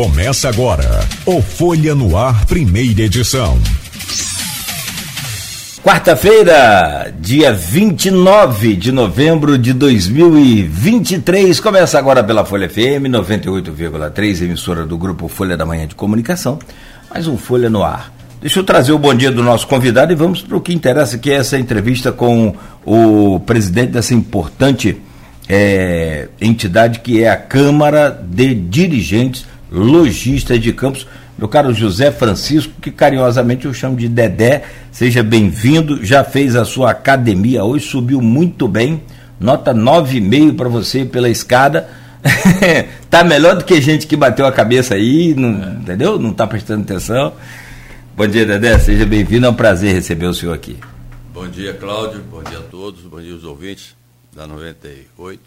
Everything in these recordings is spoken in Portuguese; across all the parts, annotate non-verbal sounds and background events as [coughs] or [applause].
Começa agora o Folha no Ar, primeira edição. Quarta-feira, dia 29 de novembro de 2023. Começa agora pela Folha FM 98,3, emissora do grupo Folha da Manhã de Comunicação. Mais um Folha no Ar. Deixa eu trazer o bom dia do nosso convidado e vamos para o que interessa, que é essa entrevista com o presidente dessa importante é, entidade que é a Câmara de Dirigentes Logistas de Campos meu caro José Francisco, que carinhosamente eu chamo de Dedé, seja bem-vindo, já fez a sua academia hoje, subiu muito bem, nota 9,5 para você pela escada. [laughs] tá melhor do que gente que bateu a cabeça aí, não, é. entendeu? Não tá prestando atenção. Bom dia, Dedé, seja bem-vindo, é um prazer receber o senhor aqui. Bom dia, Cláudio, bom dia a todos, bom dia aos ouvintes da 98.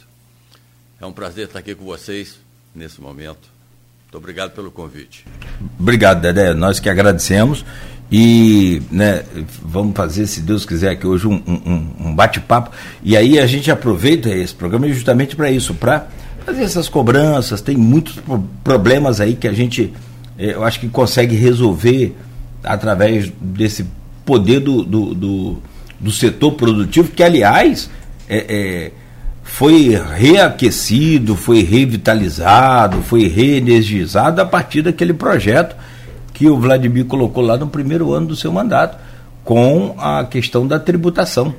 É um prazer estar aqui com vocês nesse momento muito obrigado pelo convite. Obrigado, Dedé. Nós que agradecemos. E né, vamos fazer, se Deus quiser, aqui hoje um, um, um bate-papo. E aí a gente aproveita esse programa justamente para isso, para fazer essas cobranças. Tem muitos problemas aí que a gente, eh, eu acho que consegue resolver através desse poder do, do, do, do setor produtivo, que, aliás, é, é foi reaquecido, foi revitalizado, foi reenergizado a partir daquele projeto que o Vladimir colocou lá no primeiro ano do seu mandato, com a questão da tributação.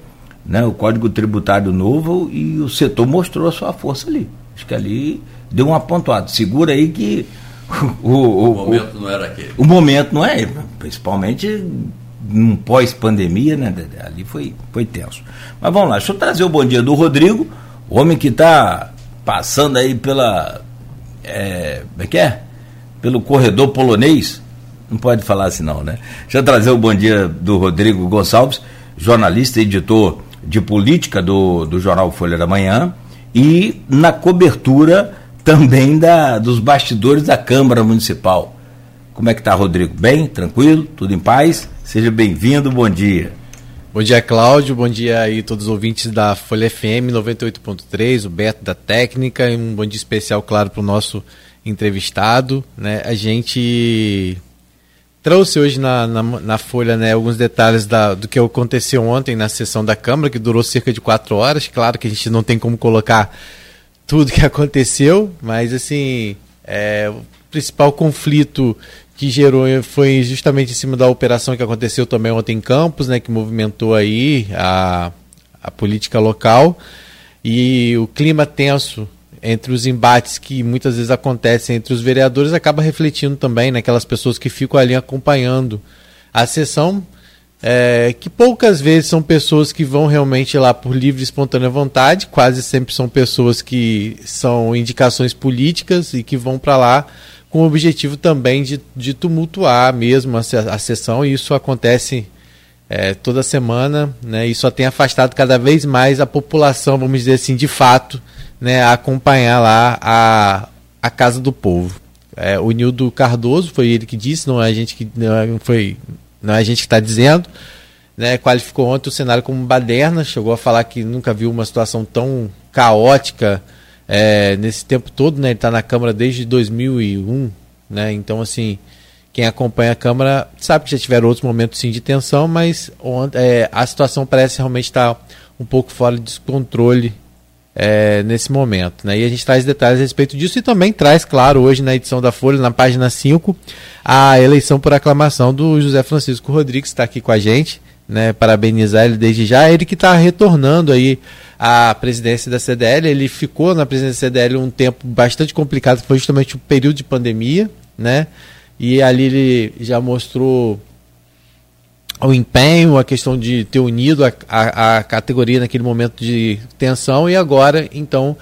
Né? O Código Tributário Novo e o setor mostrou a sua força ali. Acho que ali deu um apontado. Segura aí que. [laughs] O, o, o momento o, não era aquele. O momento não é, principalmente num pós-pandemia, né? Ali foi, foi tenso. Mas vamos lá, deixa eu trazer o bom dia do Rodrigo. O homem que está passando aí pela. É, como é que é? Pelo corredor polonês. Não pode falar assim, não, né? Deixa eu trazer o bom dia do Rodrigo Gonçalves, jornalista e editor de política do, do jornal Folha da Manhã, e na cobertura também da, dos bastidores da Câmara Municipal. Como é que tá, Rodrigo? Bem? Tranquilo? Tudo em paz? Seja bem-vindo, bom dia. Bom dia, Cláudio. Bom dia aí todos os ouvintes da Folha FM 98.3, o Beto da Técnica, e um bom dia especial, claro, para o nosso entrevistado. Né? A gente trouxe hoje na, na, na Folha né, alguns detalhes da, do que aconteceu ontem na sessão da Câmara, que durou cerca de quatro horas. Claro que a gente não tem como colocar tudo que [laughs] aconteceu, mas assim, é, o principal conflito que gerou foi justamente em cima da operação que aconteceu também ontem em Campos, né, que movimentou aí a, a política local. E o clima tenso entre os embates que muitas vezes acontecem entre os vereadores acaba refletindo também naquelas pessoas que ficam ali acompanhando a sessão, é, que poucas vezes são pessoas que vão realmente lá por livre e espontânea vontade, quase sempre são pessoas que são indicações políticas e que vão para lá com o objetivo também de, de tumultuar mesmo a, a sessão, e isso acontece é, toda semana, né, e só tem afastado cada vez mais a população, vamos dizer assim, de fato, né, a acompanhar lá a, a Casa do Povo. É, o Nildo Cardoso, foi ele que disse, não é a gente que, não é, foi, não é a gente que está dizendo, né, qualificou ontem o cenário como baderna, chegou a falar que nunca viu uma situação tão caótica é, nesse tempo todo, né? Ele está na Câmara desde 2001, né? Então, assim, quem acompanha a Câmara sabe que já tiveram outros momentos sim de tensão, mas é, a situação parece realmente estar tá um pouco fora de descontrole é, nesse momento. Né? E a gente traz detalhes a respeito disso e também traz, claro, hoje na edição da Folha, na página 5, a eleição por aclamação do José Francisco Rodrigues, que está aqui com a gente. Né, parabenizar ele desde já, ele que está retornando aí a presidência da CDL. Ele ficou na presidência da CDL um tempo bastante complicado, foi justamente o período de pandemia, né? E ali ele já mostrou o empenho, a questão de ter unido a, a, a categoria naquele momento de tensão e agora, então,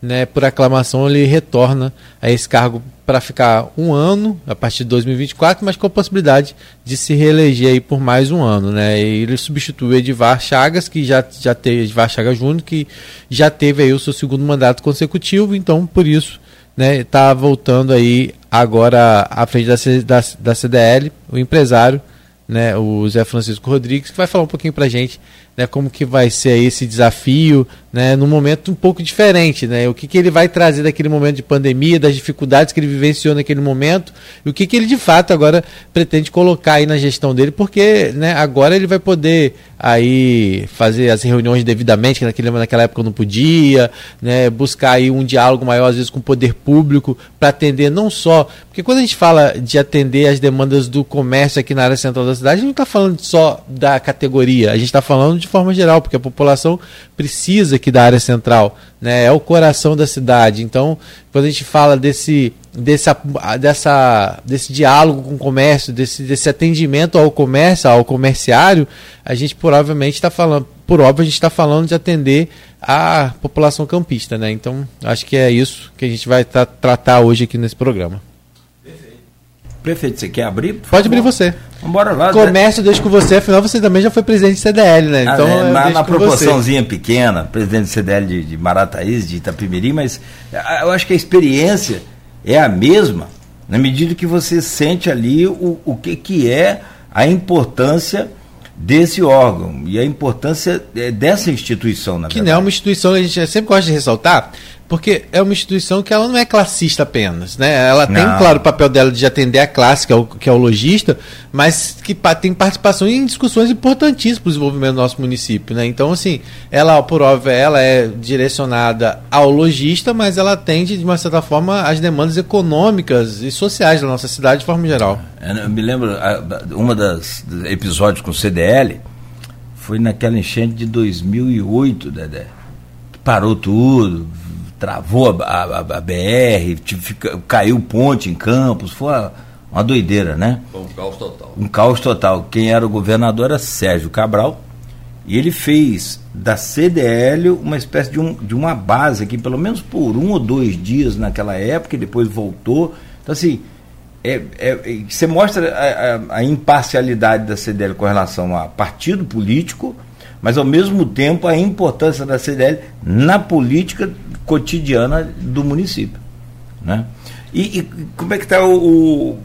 né, por aclamação, ele retorna a esse cargo para ficar um ano a partir de 2024, mas com a possibilidade de se reeleger aí por mais um ano, né? E ele substitui Edivar Chagas, que já, já teve Edivar Chagas Júnior, que já teve aí o seu segundo mandato consecutivo, então por isso, né, está voltando aí agora à frente da, da, da CDL, o empresário, né, o Zé Francisco Rodrigues, que vai falar um pouquinho para a gente né, como que vai ser esse desafio, né, num momento um pouco diferente, né? O que, que ele vai trazer daquele momento de pandemia, das dificuldades que ele vivenciou naquele momento, e o que, que ele de fato agora pretende colocar aí na gestão dele, porque né, agora ele vai poder aí fazer as reuniões devidamente, que naquele, naquela época não podia, né, buscar aí um diálogo maior às vezes com o poder público para atender não só, porque quando a gente fala de atender as demandas do comércio aqui na área central da cidade, a gente não está falando só da categoria, a gente está falando de forma geral, porque a população precisa aqui da área central, né, é o coração da cidade. Então, quando a gente fala desse desse, dessa, desse diálogo com o comércio, desse, desse atendimento ao comércio, ao comerciário, a gente provavelmente está falando, por óbvio, a gente está falando de atender a população campista, né? Então, acho que é isso que a gente vai tra tratar hoje aqui nesse programa. Prefeito, você quer abrir? Pode abrir você. Vambora lá. Comércio, deixo com você, afinal você também já foi presidente de CDL, né? Ah, então, ah, é, na proporçãozinha você. pequena, presidente de CDL de, de Marataízes, de Itapimirim, mas ah, eu acho que a experiência é a mesma na medida que você sente ali o, o que, que é a importância desse órgão e a importância é, dessa instituição, na Que verdade. não é uma instituição, a gente sempre gosta de ressaltar, porque é uma instituição que ela não é classista apenas, né? Ela não. tem, claro, o papel dela de atender a classe, que é o, que é o lojista, mas que tem participação em discussões importantíssimas para o desenvolvimento do nosso município, né? Então, assim, ela, por óbvio, ela é direcionada ao lojista, mas ela atende, de uma certa forma, as demandas econômicas e sociais da nossa cidade de forma geral. É, eu me lembro, uma das episódios com o CDL foi naquela enchente de 2008, Dedé. Parou tudo, travou a, a, a BR, fica, caiu ponte em Campos, foi uma, uma doideira, né? Foi um caos total. Um caos total. Quem era o governador era Sérgio Cabral, e ele fez da CDL uma espécie de, um, de uma base aqui, pelo menos por um ou dois dias naquela época, e depois voltou. Então, assim, é, é, você mostra a, a, a imparcialidade da CDL com relação a partido político, mas ao mesmo tempo a importância da CDL na política cotidiana do município. Né? E, e como é que está o, o,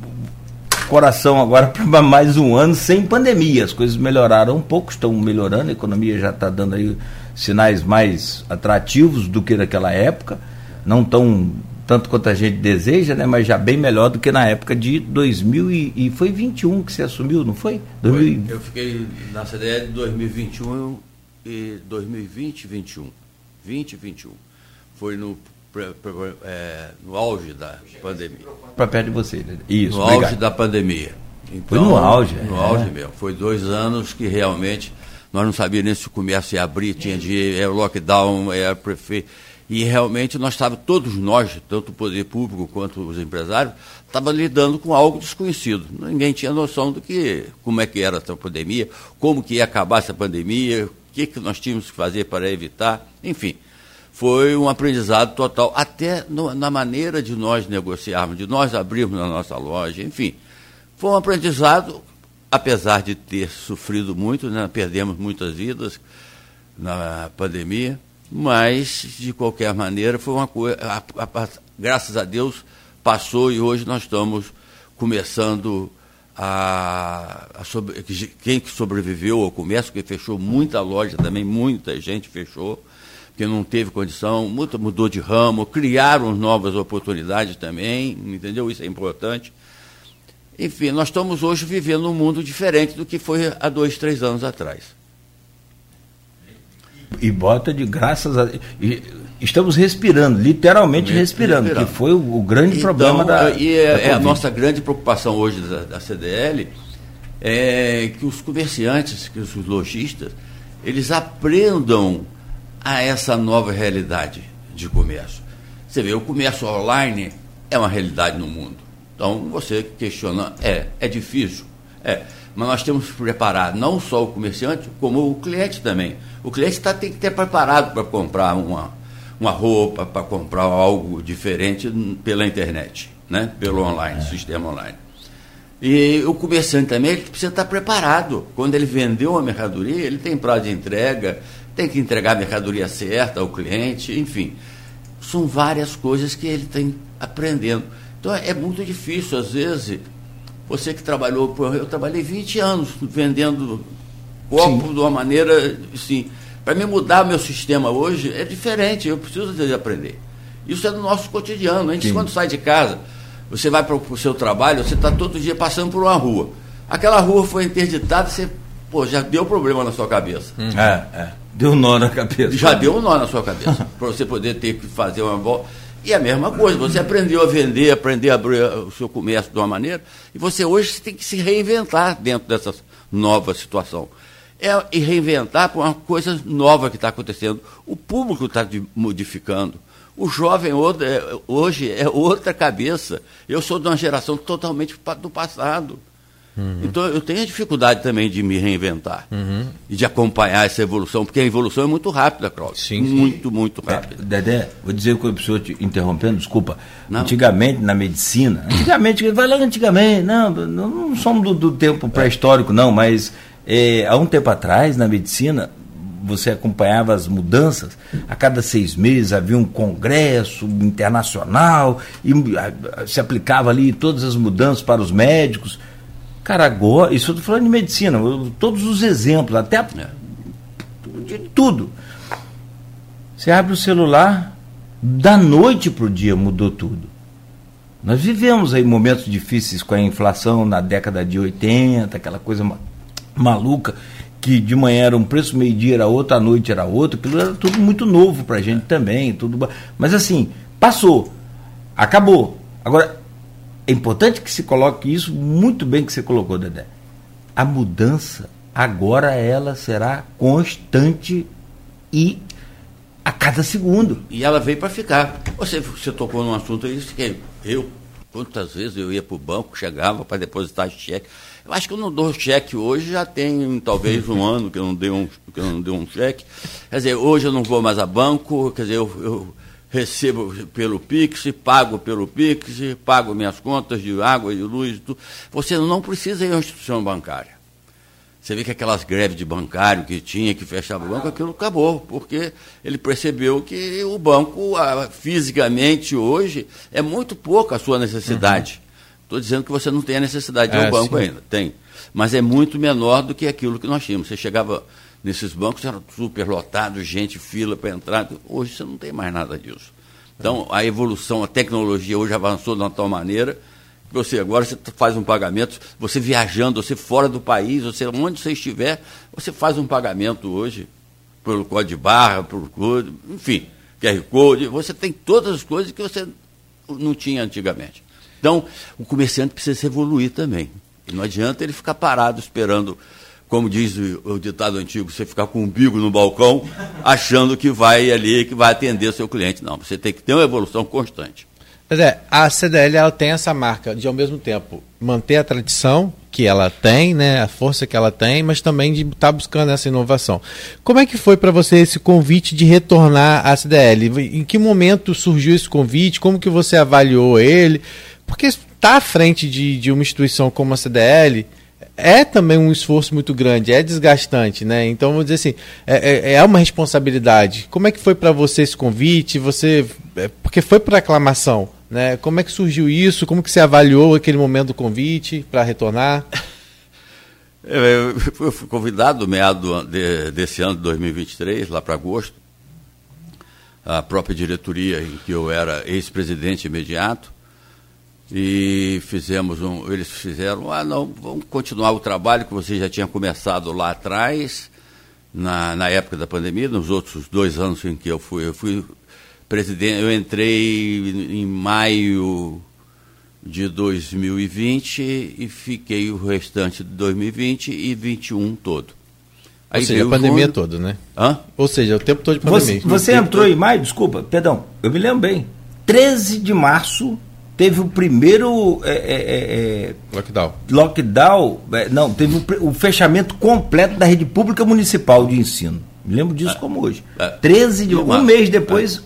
coração agora [laughs] para mais um ano sem pandemia? As coisas melhoraram um pouco, estão melhorando, a economia já está dando aí sinais mais atrativos do que naquela época, não tão tanto quanto a gente deseja, né, mas já bem melhor do que na época de 2000 e, e foi 21 que você assumiu, não foi? foi? Eu fiquei na CDL de 2021 e 2020 21. 20 e 21 foi no, é, no auge da pandemia. Para perto de você, né? Isso. No obrigado. auge da pandemia. Então, foi no auge. No é. auge mesmo. Foi dois anos que realmente nós não sabíamos nem se o comércio ia abrir, tinha de era lockdown, era prefeito. E realmente nós estávamos, todos nós, tanto o poder público quanto os empresários, estavam lidando com algo desconhecido. Ninguém tinha noção do que, como é que era essa pandemia, como que ia acabar essa pandemia, o que, que nós tínhamos que fazer para evitar, enfim foi um aprendizado total, até no, na maneira de nós negociarmos, de nós abrirmos a nossa loja, enfim. Foi um aprendizado, apesar de ter sofrido muito, né, perdemos muitas vidas na pandemia, mas, de qualquer maneira, foi uma coisa, graças a Deus, passou e hoje nós estamos começando a, a sobre, quem que sobreviveu ao comércio, que fechou muita loja também, muita gente fechou, que não teve condição, mudou de ramo, criaram novas oportunidades também, entendeu? Isso é importante. Enfim, nós estamos hoje vivendo um mundo diferente do que foi há dois, três anos atrás. E bota de graças a. E estamos respirando, literalmente respirando, respirando, que foi o, o grande então, problema da. E é, da é a nossa grande preocupação hoje da, da CDL é que os comerciantes, que os lojistas, eles aprendam a essa nova realidade de comércio. Você vê, o comércio online é uma realidade no mundo. Então, você questiona, é, é difícil? É, mas nós temos que preparar não só o comerciante, como o cliente também. O cliente tá, tem que ter preparado para comprar uma, uma roupa, para comprar algo diferente pela internet, né? pelo online, é. sistema online. E o comerciante também ele precisa estar preparado. Quando ele vendeu uma mercadoria, ele tem prazo de entrega, tem que entregar a mercadoria certa ao cliente, enfim. São várias coisas que ele tem aprendendo. Então é muito difícil, às vezes, você que trabalhou, eu trabalhei 20 anos vendendo copo Sim. de uma maneira, assim, para me mudar meu sistema hoje é diferente, eu preciso de aprender. Isso é do nosso cotidiano. A gente, Sim. quando sai de casa, você vai para o seu trabalho, você está todo dia passando por uma rua. Aquela rua foi interditada, você pô, já deu problema na sua cabeça. Uhum. É, é. Deu um nó na cabeça. Já deu um nó na sua cabeça. para você poder ter que fazer uma volta. E a mesma coisa, você aprendeu a vender, aprender a abrir o seu comércio de uma maneira, e você hoje tem que se reinventar dentro dessa nova situação. É, e reinventar por uma coisa nova que está acontecendo. O público está modificando. O jovem é, hoje é outra cabeça. Eu sou de uma geração totalmente do passado. Uhum. Então eu tenho a dificuldade também de me reinventar uhum. e de acompanhar essa evolução, porque a evolução é muito rápida, Cláudio. Sim, muito, sim. muito rápida. É, Dedé, vou dizer que o pessoa te interrompendo, desculpa. Não. Antigamente, na medicina, antigamente, vai lá antigamente, não, não somos do, do tempo pré-histórico, não, mas é, há um tempo atrás, na medicina, você acompanhava as mudanças, a cada seis meses havia um congresso internacional e se aplicava ali todas as mudanças para os médicos. Cara, agora, isso eu estou falando de medicina, todos os exemplos, até a, de tudo. Você abre o celular, da noite para o dia mudou tudo. Nós vivemos aí momentos difíceis com a inflação na década de 80, aquela coisa maluca que de manhã era um preço, meio-dia era outro, à noite era outro, aquilo era tudo muito novo para a gente também, tudo. Mas assim, passou, acabou. Agora, é importante que se coloque isso muito bem que você colocou, Dedé. A mudança, agora ela será constante e a cada segundo. E ela veio para ficar. Você, você tocou num assunto aí que eu, quantas vezes eu ia para o banco, chegava para depositar cheque. Eu acho que eu não dou cheque hoje, já tem talvez um [laughs] ano que eu não dei um, que eu não dei um cheque. Quer dizer, hoje eu não vou mais a banco, quer dizer, eu, eu recebo pelo Pix, pago pelo Pix, pago minhas contas de água e de luz. Tudo. Você não precisa ir à instituição bancária. Você vê que aquelas greves de bancário que tinha, que fechava o banco, aquilo acabou, porque ele percebeu que o banco, fisicamente hoje, é muito pouco a sua necessidade. Estou dizendo que você não tem a necessidade de é, um banco sim. ainda, tem. Mas é muito menor do que aquilo que nós tínhamos. Você chegava nesses bancos, era super lotado, gente, fila para entrar. Hoje você não tem mais nada disso. Então, a evolução, a tecnologia hoje avançou de uma tal maneira que você agora você faz um pagamento, você viajando, você fora do país, você onde você estiver, você faz um pagamento hoje pelo código de barra, por código, enfim, QR Code, você tem todas as coisas que você não tinha antigamente. Então, o comerciante precisa evoluir também. E não adianta ele ficar parado esperando, como diz o, o ditado antigo, você ficar com o umbigo no balcão, achando que vai ali, que vai atender seu cliente. Não, você tem que ter uma evolução constante. Mas é, a CDL ela tem essa marca de, ao mesmo tempo, manter a tradição que ela tem, né, a força que ela tem, mas também de estar tá buscando essa inovação. Como é que foi para você esse convite de retornar à CDL? Em que momento surgiu esse convite? Como que você avaliou ele? Porque estar tá à frente de, de uma instituição como a CDL é também um esforço muito grande, é desgastante, né? Então, vamos dizer assim, é, é, é uma responsabilidade. Como é que foi para você esse convite? Você, é, porque foi por aclamação, né? Como é que surgiu isso? Como que você avaliou aquele momento do convite para retornar? [laughs] Eu fui convidado no meado de, desse ano de 2023, lá para agosto, a própria diretoria em que eu era ex-presidente imediato, e fizemos um. Eles fizeram, ah, não, vamos continuar o trabalho que você já tinha começado lá atrás, na, na época da pandemia, nos outros dois anos em que eu fui. Eu fui presidente, eu entrei em maio de 2020 e fiquei o restante de 2020 e 21 todo. Aí Ou seja, a pandemia junho... toda, né? Hã? Ou seja, o tempo todo de pandemia. Você, você entrou todo... em maio, desculpa, perdão, eu me lembro bem. 13 de março teve o primeiro é, é, é, é lockdown. Lockdown, é, não, teve o, o, fechamento completo da rede pública municipal de ensino. Me lembro disso como hoje. É. 13 de um mês depois.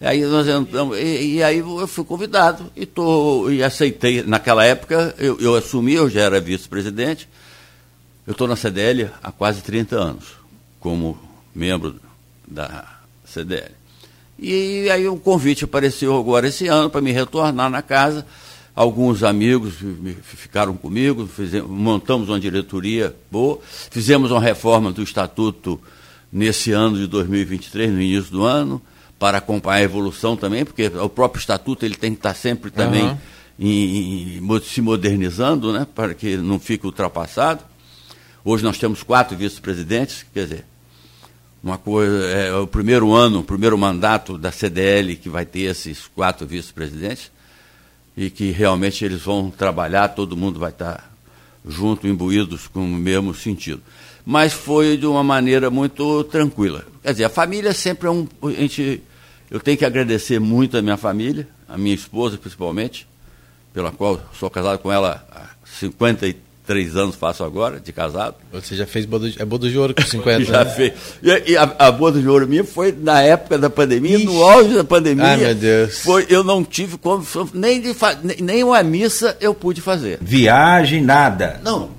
Aí nós entramos, e, e, aí eu fui convidado e, tô, e aceitei. Naquela época eu, eu assumi, eu já era vice-presidente. Eu estou na CDL há quase 30 anos, como membro da CDL. E aí o convite apareceu agora esse ano para me retornar na casa, Alguns amigos ficaram comigo, fizemos, montamos uma diretoria boa, fizemos uma reforma do estatuto nesse ano de 2023, no início do ano, para acompanhar a evolução também, porque o próprio estatuto ele tem que estar sempre também uhum. em, em, se modernizando, né, para que não fique ultrapassado. Hoje nós temos quatro vice-presidentes, quer dizer, uma coisa, é o primeiro ano, o primeiro mandato da CDL que vai ter esses quatro vice-presidentes e que realmente eles vão trabalhar, todo mundo vai estar junto, imbuídos com o mesmo sentido. Mas foi de uma maneira muito tranquila. Quer dizer, a família sempre é um. A gente, eu tenho que agradecer muito a minha família, a minha esposa principalmente, pela qual sou casado com ela há 53 três anos faço agora, de casado. Você já fez boda de, é boda de ouro com 50 [laughs] Já né? fez. E, e a, a, boda de ouro minha foi na época da pandemia, Ixi. no auge da pandemia. Ai, meu Deus. Foi, eu não tive como, nem, de, nem, nem uma missa eu pude fazer. Viagem, nada. Não.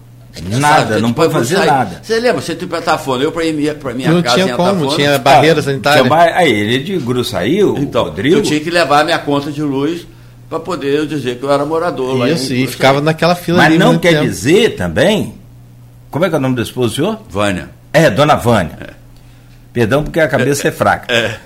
Nada, sabe, não pode fazer sair. nada. Você lembra? Você tem Petafone, eu para ir para minha não casa tinha como, Atafone, tinha barreira sanitária. Tinha aí ele de Gruçaí, então, Rodrigo. Eu tinha que levar a minha conta de luz para poder dizer que eu era morador lá. Isso, e ficava naquela fila Mas não quer tempo. dizer também. Como é que é o nome do esposo do senhor? Vânia. É, dona Vânia. É. Perdão porque a cabeça é, é fraca. É.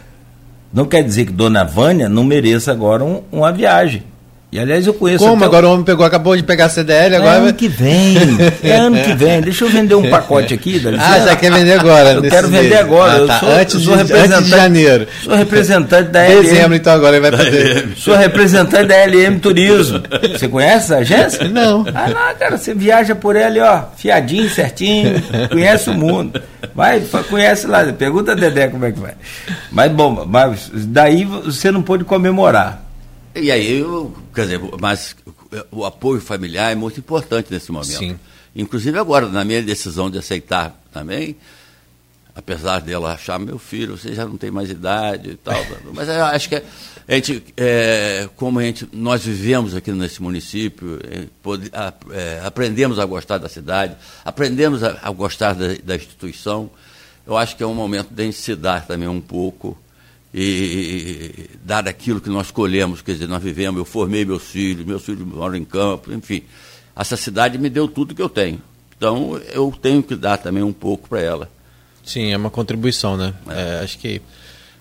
Não quer dizer que dona Vânia não mereça agora um, uma viagem. E aliás eu conheço. Como? Agora o... homem pegou, acabou de pegar a CDL, agora. É ano que vem. É ano que vem. Deixa eu vender um [laughs] pacote aqui. Ah, já quer vender agora? Eu quero vender mês. agora. Ah, tá. sou, antes, sou de, antes de janeiro. Sou representante da LM. [laughs] Dezembro, então agora ele vai poder. [laughs] Sou representante da LM Turismo. Você conhece a agência? Não. Ah, não, cara, você viaja por ela, ó, fiadinho, certinho, conhece o mundo. Vai, conhece lá, pergunta a Dedé como é que vai. Mas bom, mas daí você não pôde comemorar. E aí, eu, quer dizer, mas o apoio familiar é muito importante nesse momento. Sim. Inclusive agora, na minha decisão de aceitar também, apesar dela achar, meu filho, você já não tem mais idade e tal, [laughs] mas eu acho que a gente, é, como a gente, nós vivemos aqui nesse município, é, pode, a, é, aprendemos a gostar da cidade, aprendemos a, a gostar da, da, instituição, eu acho que é um momento de a gente se dar também um pouco e dar aquilo que nós escolhemos, quer dizer, nós vivemos, eu formei meus filhos, meus filhos moram em campo, enfim. Essa cidade me deu tudo que eu tenho. Então, eu tenho que dar também um pouco para ela. Sim, é uma contribuição, né? É. É, acho que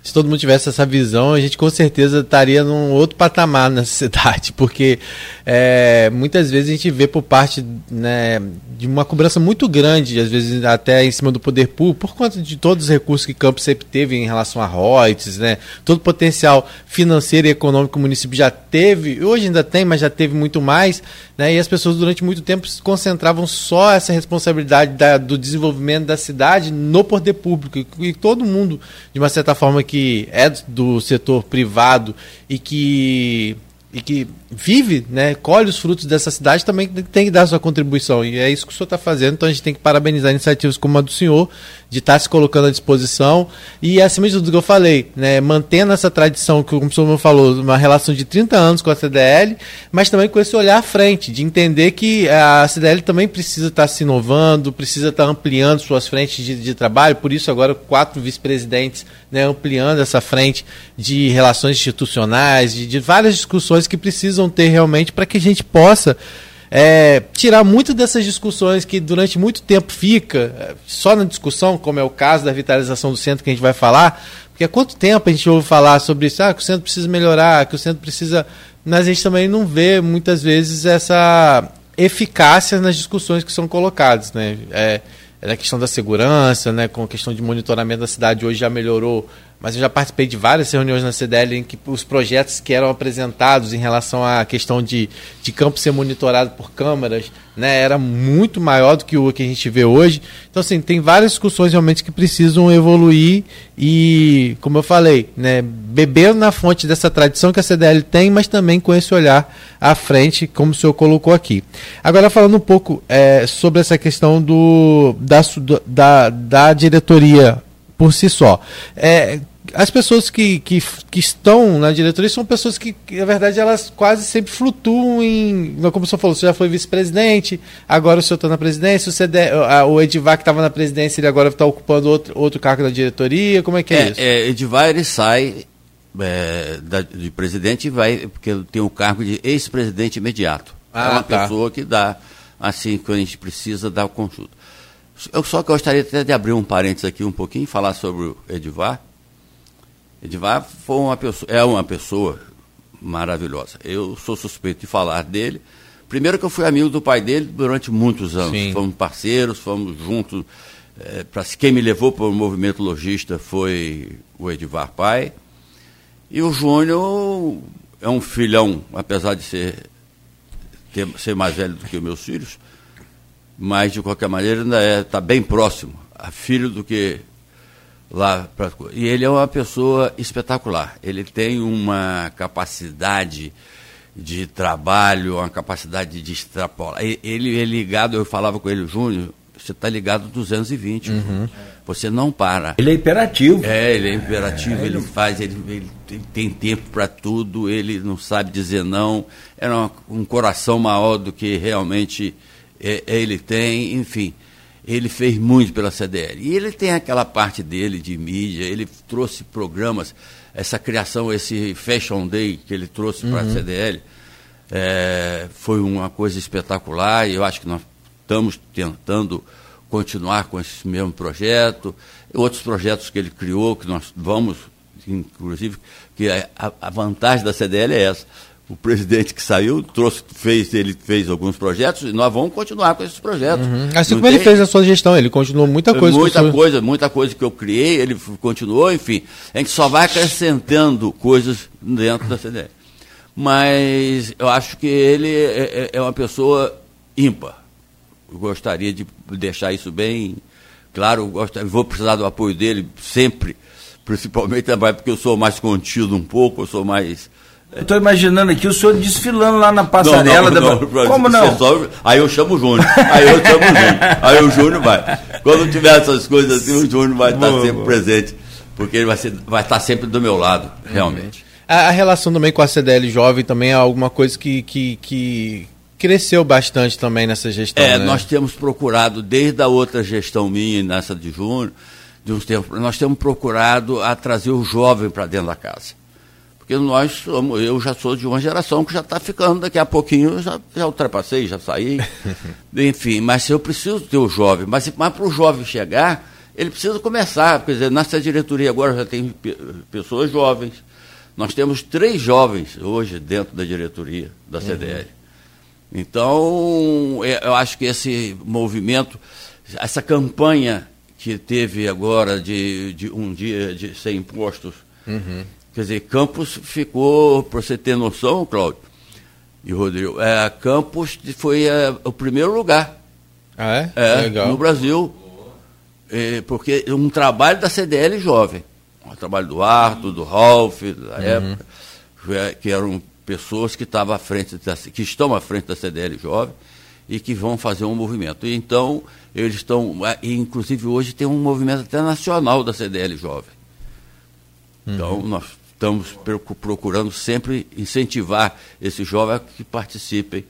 se todo mundo tivesse essa visão, a gente com certeza estaria num outro patamar nessa [laughs] cidade, porque é, muitas vezes a gente vê por parte né, de uma cobrança muito grande, às vezes até em cima do poder público, por conta de todos os recursos que Campos sempre teve em relação a royalties, né, todo o potencial financeiro e econômico que o município já teve, hoje ainda tem, mas já teve muito mais, né, e as pessoas durante muito tempo se concentravam só essa responsabilidade da, do desenvolvimento da cidade no poder público, e todo mundo, de uma certa forma, que é do setor privado e que e que vive, né, colhe os frutos dessa cidade, também tem que dar sua contribuição. E é isso que o senhor está fazendo, então a gente tem que parabenizar iniciativas como a do senhor, de estar tá se colocando à disposição. E acima de tudo que eu falei, né, mantendo essa tradição, que o senhor falou, uma relação de 30 anos com a CDL, mas também com esse olhar à frente, de entender que a CDL também precisa estar tá se inovando, precisa estar tá ampliando suas frentes de, de trabalho, por isso agora quatro vice-presidentes né, ampliando essa frente de relações institucionais, de, de várias discussões que precisam ter realmente para que a gente possa é, tirar muito dessas discussões que durante muito tempo fica é, só na discussão, como é o caso da vitalização do centro que a gente vai falar, porque há quanto tempo a gente ouve falar sobre isso, ah, que o centro precisa melhorar, que o centro precisa. Mas a gente também não vê muitas vezes essa eficácia nas discussões que são colocadas. Né? É, é a questão da segurança, né, com a questão de monitoramento da cidade hoje já melhorou mas eu já participei de várias reuniões na CDL em que os projetos que eram apresentados em relação à questão de, de campo ser monitorado por câmeras, né, era muito maior do que o que a gente vê hoje. Então, assim, tem várias discussões realmente que precisam evoluir e, como eu falei, né, beber na fonte dessa tradição que a CDL tem, mas também com esse olhar à frente, como o senhor colocou aqui. Agora, falando um pouco é, sobre essa questão do, da, da, da diretoria por si só. É, as pessoas que, que, que, estão na diretoria são pessoas que, na verdade, elas quase sempre flutuam em. Como o senhor falou, você já foi vice-presidente, agora o senhor está na presidência, o, CD, o Edivar que estava na presidência, ele agora está ocupando outro, outro cargo na diretoria. Como é que é, é isso? É, Edivar ele sai é, da, de presidente vai, porque tem o cargo de ex-presidente imediato. Ah, é uma tá. pessoa que dá, assim, quando a gente precisa, dar o conjunto. Eu só gostaria até de abrir um parênteses aqui um pouquinho e falar sobre o Edivar. Edivar foi uma pessoa, é uma pessoa maravilhosa. Eu sou suspeito de falar dele. Primeiro que eu fui amigo do pai dele durante muitos anos. Sim. Fomos parceiros, fomos juntos. É, pra, quem me levou para o movimento logista foi o Edivar Pai. E o Júnior é um filhão, apesar de ser, ter, ser mais velho do que os meus filhos, mas de qualquer maneira ainda está é, tá bem próximo, a filho do que lá. Pra, e ele é uma pessoa espetacular. Ele tem uma capacidade de trabalho, uma capacidade de extrapolar. Ele é ligado, eu falava com ele, Júnior, você está ligado 220. Uhum. Você não para. Ele é imperativo. É, ele é imperativo, é, ele faz, ele, ele, ele tem tempo para tudo, ele não sabe dizer não. É uma, um coração maior do que realmente é, ele tem, enfim. Ele fez muito pela CDL. E ele tem aquela parte dele de mídia, ele trouxe programas, essa criação, esse Fashion Day que ele trouxe uhum. para a CDL, é, foi uma coisa espetacular e eu acho que nós estamos tentando continuar com esse mesmo projeto, outros projetos que ele criou, que nós vamos, inclusive, que a, a vantagem da CDL é essa. O presidente que saiu trouxe, fez, ele fez alguns projetos e nós vamos continuar com esses projetos. Uhum. Assim Não como tem... ele fez a sua gestão, ele continuou muita coisa. Muita sua... coisa, muita coisa que eu criei, ele continuou, enfim. A gente só vai acrescentando coisas dentro da CDL. Mas eu acho que ele é, é, é uma pessoa ímpar gostaria de deixar isso bem claro. Gostaria, vou precisar do apoio dele sempre, principalmente também porque eu sou mais contido um pouco, eu sou mais. Estou imaginando aqui o senhor desfilando lá na passarela. Não, não, da... não, Como não? Só... Aí eu chamo o Júnior. Aí eu chamo o Júnior. Aí o Júnior vai. Quando tiver essas coisas assim, o Júnior vai estar sempre boa. presente. Porque ele vai, ser, vai estar sempre do meu lado, realmente. A, a relação também com a CDL Jovem também é alguma coisa que, que, que cresceu bastante também nessa gestão. É, né? nós temos procurado, desde a outra gestão minha, nessa de junho, de uns tempos, nós temos procurado a trazer o jovem para dentro da casa. Porque nós somos, eu já sou de uma geração que já está ficando, daqui a pouquinho eu já, já ultrapassei, já saí. [laughs] Enfim, mas eu preciso ter o jovem. Mas, mas para o jovem chegar, ele precisa começar. Quer dizer, nossa diretoria agora já tem pessoas jovens. Nós temos três jovens hoje dentro da diretoria da CDL. Uhum. Então, é, eu acho que esse movimento, essa campanha que teve agora de, de um dia de sem impostos, uhum. Quer dizer, Campos ficou, para você ter noção, Cláudio e Rodrigo, é, Campos foi é, o primeiro lugar ah, é? é no Brasil, é, porque um trabalho da CDL jovem, um trabalho do Arthur, do Ralph, da uhum. época, que eram pessoas que, estavam à frente da, que estão à frente da CDL Jovem e que vão fazer um movimento. E então, eles estão, inclusive hoje tem um movimento até nacional da CDL Jovem. Então, uhum. nós estamos procurando sempre incentivar esses jovens a que participem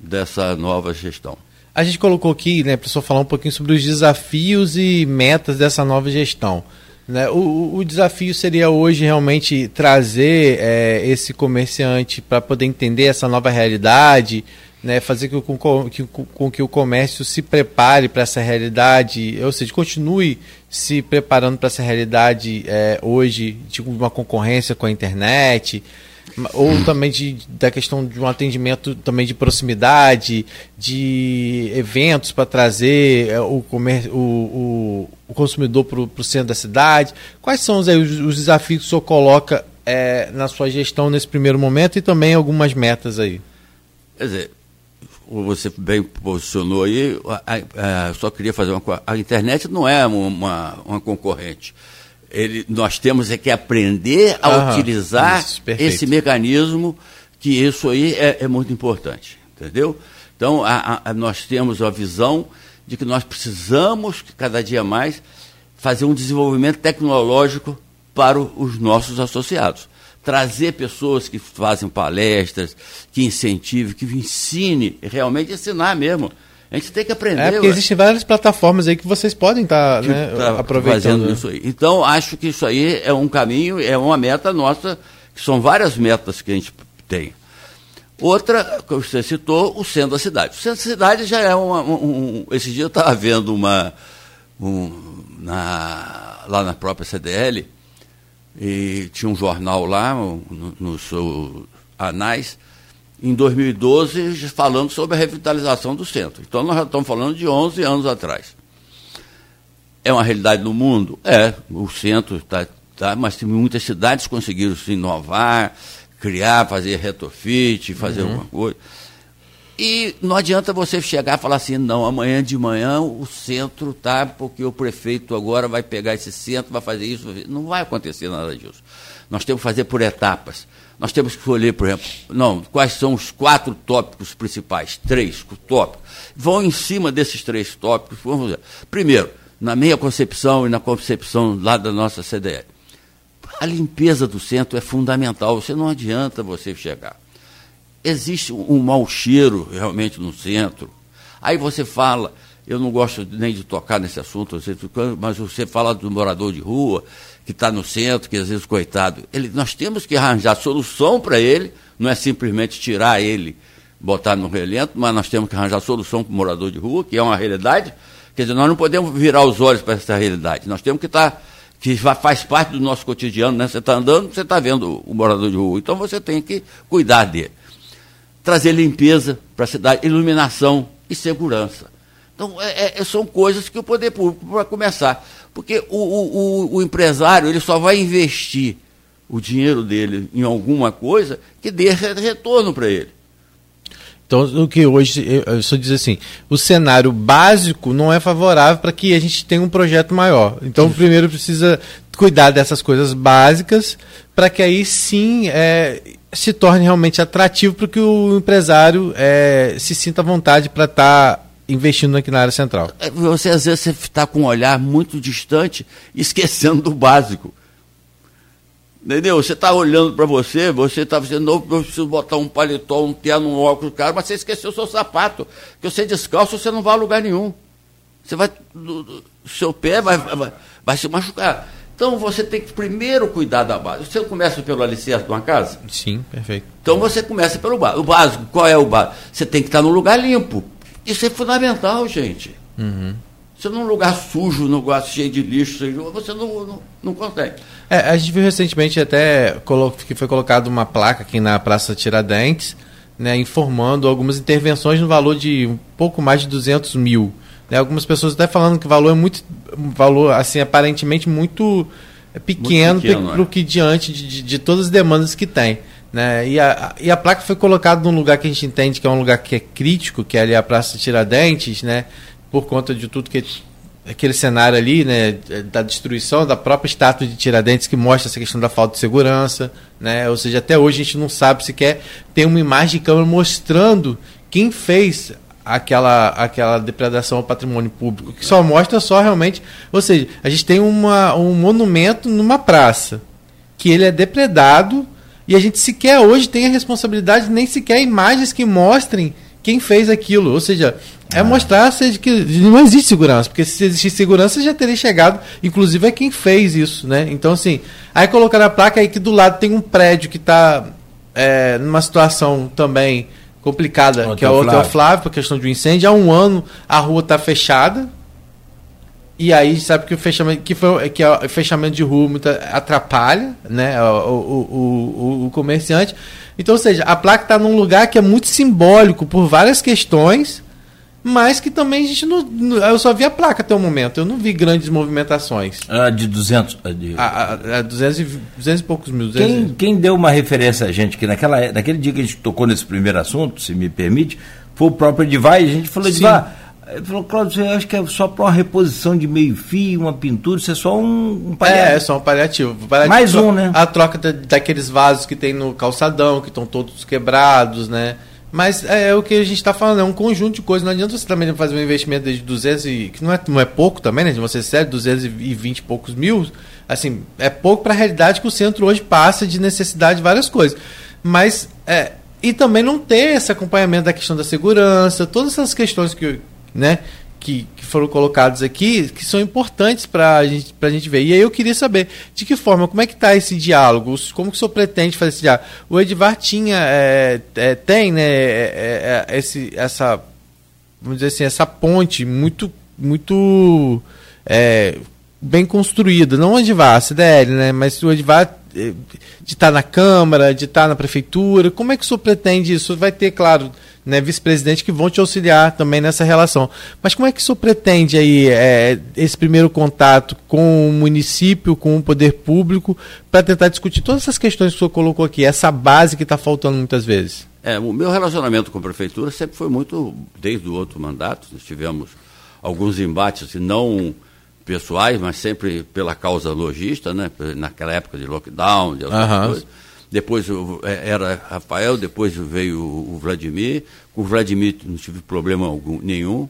dessa nova gestão. A gente colocou aqui, né, para falar um pouquinho sobre os desafios e metas dessa nova gestão. Né? O, o, desafio seria hoje realmente trazer é, esse comerciante para poder entender essa nova realidade, né? fazer com, com, que, com que o comércio se prepare para essa realidade, ou seja, continue se preparando para essa realidade é, hoje de tipo, uma concorrência com a internet ou também de, da questão de um atendimento também de proximidade, de eventos para trazer é, o, comer, o, o, o consumidor para o centro da cidade. Quais são os, os desafios que o senhor coloca é, na sua gestão nesse primeiro momento e também algumas metas aí? Quer dizer, você bem posicionou aí, a, a, só queria fazer uma coisa. A internet não é uma, uma concorrente ele, nós temos é que aprender a Aham, utilizar isso, esse mecanismo, que isso aí é, é muito importante, entendeu? Então, a, a, nós temos a visão de que nós precisamos, cada dia mais, fazer um desenvolvimento tecnológico para os nossos associados. Trazer pessoas que fazem palestras, que incentivem, que ensine, realmente ensinar mesmo. A gente tem que aprender. É, porque existem várias plataformas aí que vocês podem estar tá, né, tá aproveitando. Isso aí. Então, acho que isso aí é um caminho, é uma meta nossa, que são várias metas que a gente tem. Outra, que você citou, o centro da cidade. O centro da cidade já é uma. Um, um, esse dia eu estava vendo uma. Um, na, lá na própria CDL, e tinha um jornal lá, no, no seu anais, em 2012 falando sobre a revitalização do centro. Então nós já estamos falando de 11 anos atrás. É uma realidade no mundo? É, o centro está, tá, mas muitas cidades conseguiram se inovar, criar, fazer retrofit, fazer uhum. alguma coisa. E não adianta você chegar e falar assim, não, amanhã de manhã o centro tá, porque o prefeito agora vai pegar esse centro, vai fazer isso. Não vai acontecer nada disso. Nós temos que fazer por etapas. Nós temos que escolher, por exemplo, não, quais são os quatro tópicos principais, três tópicos. Vão em cima desses três tópicos. Vamos ver. Primeiro, na minha concepção e na concepção lá da nossa CDL, a limpeza do centro é fundamental. Você não adianta você chegar. Existe um mau cheiro realmente no centro. Aí você fala, eu não gosto nem de tocar nesse assunto, mas você fala do morador de rua, que está no centro, que às vezes, coitado, ele, nós temos que arranjar solução para ele, não é simplesmente tirar ele, botar no relento, mas nós temos que arranjar solução para o morador de rua, que é uma realidade. Quer dizer, nós não podemos virar os olhos para essa realidade. Nós temos que estar, tá, que faz parte do nosso cotidiano, né? Você está andando, você está vendo o morador de rua. Então você tem que cuidar dele. Trazer limpeza para a cidade, iluminação e segurança. Então, é, é, são coisas que o poder público vai começar. Porque o, o, o, empresário ele só vai investir o dinheiro dele em alguma coisa que dê retorno para ele. Então, o que hoje, eu só dizer assim, o cenário básico não é favorável para que a gente tenha um projeto maior. Então, Isso. primeiro precisa cuidar dessas coisas básicas para que aí sim é, se torne realmente atrativo para que o empresário é, se sinta à vontade para estar tá investindo aqui na área central. É, você às vezes está com um olhar muito distante, [laughs] esquecendo do básico. Entendeu? Você está olhando para você, você está dizendo, não, eu preciso botar um paletó, um terno, um óculos caro, mas você esqueceu o seu sapato. Que você descalço, você não vai a lugar nenhum. Você vai. Seu pé vai, vai, vai se machucar. Então você tem que primeiro cuidar da base. Você começa pelo alicerce de uma casa? Sim, perfeito. Então você começa pelo básico. O básico, qual é o básico? Você tem que estar num lugar limpo. Isso é fundamental, gente. Uhum. Você num lugar sujo, num lugar cheio de lixo, você não, não, não consegue. É, a gente viu recentemente até que foi colocada uma placa aqui na Praça Tiradentes, né, informando algumas intervenções no valor de um pouco mais de 200 mil. Né, algumas pessoas até falando que o valor é muito, valor assim aparentemente muito pequeno, para o é. que diante de, de, de todas as demandas que tem. Né? E, a, e a placa foi colocada num lugar que a gente entende que é um lugar que é crítico, que é ali a Praça Tiradentes, né? por conta de tudo que aquele cenário ali, né, da destruição da própria estátua de Tiradentes que mostra essa questão da falta de segurança, né? Ou seja, até hoje a gente não sabe sequer tem uma imagem de câmera mostrando quem fez aquela aquela depredação ao patrimônio público, que só mostra só realmente, ou seja, a gente tem uma, um monumento numa praça que ele é depredado e a gente sequer hoje tem a responsabilidade, nem sequer imagens que mostrem quem fez aquilo. Ou seja, é ah. mostrar seja, que não existe segurança, porque se existisse segurança já teria chegado, inclusive é quem fez isso, né? Então, assim, aí colocar a placa aí que do lado tem um prédio que está é, numa situação também complicada, que é o Hotel Flávio, por questão de um incêndio. Há um ano a rua está fechada, e aí sabe que o fechamento que foi que o fechamento de rua muita, atrapalha, né, o, o, o, o comerciante. Então, ou seja, a placa está num lugar que é muito simbólico por várias questões, mas que também a gente não, eu só vi a placa até o momento, eu não vi grandes movimentações. Ah, de 200, ah, de... A, a, a 200, e, 200 e poucos mil. Quem, quem deu uma referência a gente que naquela naquele dia que a gente tocou nesse primeiro assunto, se me permite, foi o próprio Edivai, a gente falou Edivai, ele falou, Cláudio, você acha que é só para uma reposição de meio fio, uma pintura, isso é só um, um paliativo. É, é só um paliativo. paliativo. Mais um, né? A troca da, daqueles vasos que tem no calçadão, que estão todos quebrados, né? Mas é, é o que a gente está falando, é um conjunto de coisas. Não adianta você também fazer um investimento de 200 e, que não é, não é pouco também, né? Você sério, 220 e poucos mil. Assim, é pouco para a realidade que o centro hoje passa de necessidade de várias coisas. Mas, é, e também não ter esse acompanhamento da questão da segurança, todas essas questões que né? Que, que foram colocados aqui, que são importantes para gente, a gente ver. E aí eu queria saber de que forma, como é que está esse diálogo? Como que o senhor pretende fazer esse diálogo? O Edvar tinha, é, é, tem, né, é, é, esse, essa, vamos dizer assim, essa ponte muito, muito é, bem construída. Não o Edvar, a CDL, né, mas o Edvar de estar tá na Câmara, de estar tá na Prefeitura? Como é que o senhor pretende isso? Vai ter, claro, né, vice-presidente que vão te auxiliar também nessa relação. Mas como é que o senhor pretende aí é, esse primeiro contato com o município, com o poder público, para tentar discutir todas essas questões que o senhor colocou aqui, essa base que está faltando muitas vezes? É, o meu relacionamento com a prefeitura sempre foi muito, desde o outro mandato, nós tivemos alguns embates, não pessoais, mas sempre pela causa logista, né? naquela época de lockdown, de outras coisas. Depois é, era Rafael, depois veio o Vladimir. Com o Vladimir não tive problema algum, nenhum.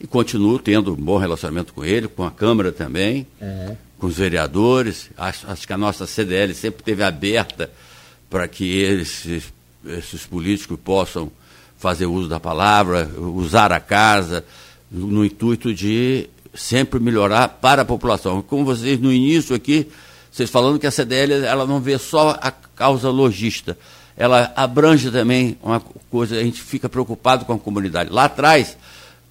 E continuo tendo um bom relacionamento com ele, com a Câmara também, uhum. com os vereadores. Acho, acho, que a nossa CDL sempre esteve aberta para que eles, esses políticos possam fazer uso da palavra, usar a casa, no intuito de sempre melhorar para a população. Como vocês no início aqui, vocês falando que a CDL ela não vê só a causa logista, ela abrange também uma coisa, a gente fica preocupado com a comunidade. Lá atrás,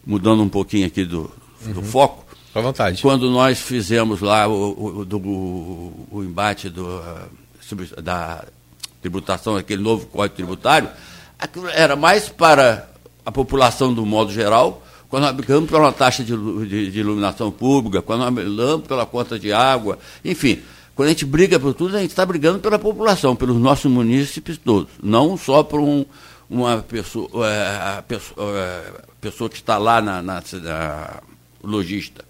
mudando um pouquinho aqui do, do uhum. foco, à vontade. quando nós fizemos lá o, o, do, o, embate do, da tributação, aquele novo código tributário, era mais para a população do modo geral, quando nós brigamos pela taxa de, de, de, iluminação pública, quando nós brigamos pela conta de água, enfim, quando a gente briga por tudo, a gente está brigando pela população, pelos nossos munícipes todos, não só por um, uma pessoa, é, pessoa, é, pessoa, que está lá na, na, na logista,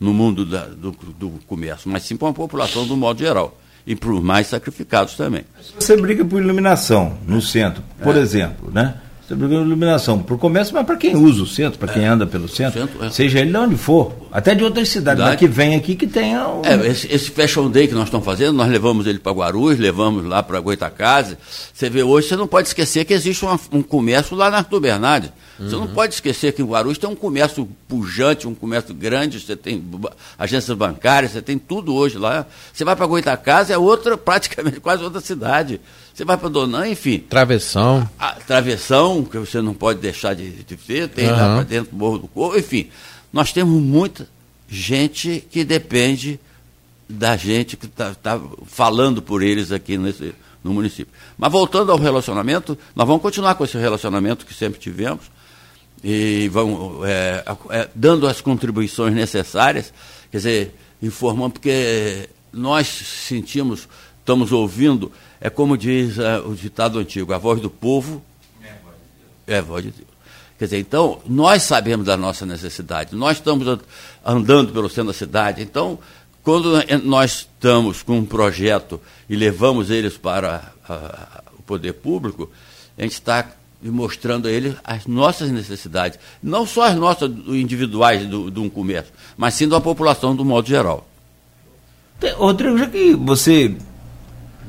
no mundo da, do, do comércio, mas sim para a população do modo geral e para os mais sacrificados também. Você briga por iluminação no centro, por é. exemplo, né? Iluminação para o comércio, mas para quem usa o centro, para quem é. anda pelo centro, centro é. seja ele de onde for, até de outras cidades, mas que vem aqui que tenha. Um... É, esse, esse Fashion Day que nós estamos fazendo, nós levamos ele para Guarulhos, levamos lá para Goitacazes. Você vê hoje, você não pode esquecer que existe uma, um comércio lá na Arthur Bernardes. Uhum. Você não uhum. pode esquecer que em Guarulhos tem um comércio pujante, um comércio grande, você tem agências bancárias, você tem tudo hoje lá. Você vai para Goitacazes, é outra, [laughs] praticamente quase outra cidade. Você vai para Donan, enfim. Travessão. A, a, travessão, que você não pode deixar de, de ver, tem uhum. lá para dentro do Morro do Corvo, enfim. Nós temos muita gente que depende da gente que está tá falando por eles aqui nesse, no município. Mas voltando ao relacionamento, nós vamos continuar com esse relacionamento que sempre tivemos e vamos é, é, dando as contribuições necessárias, quer dizer, informando, porque nós sentimos, estamos ouvindo é como diz uh, o ditado antigo, a voz do povo é a voz de Deus. Quer dizer, então, nós sabemos da nossa necessidade, nós estamos andando pelo centro da cidade, então, quando nós estamos com um projeto e levamos eles para o poder público, a gente está mostrando a eles as nossas necessidades, não só as nossas individuais do, de um comércio, mas sim da população do modo geral. Rodrigo, já que você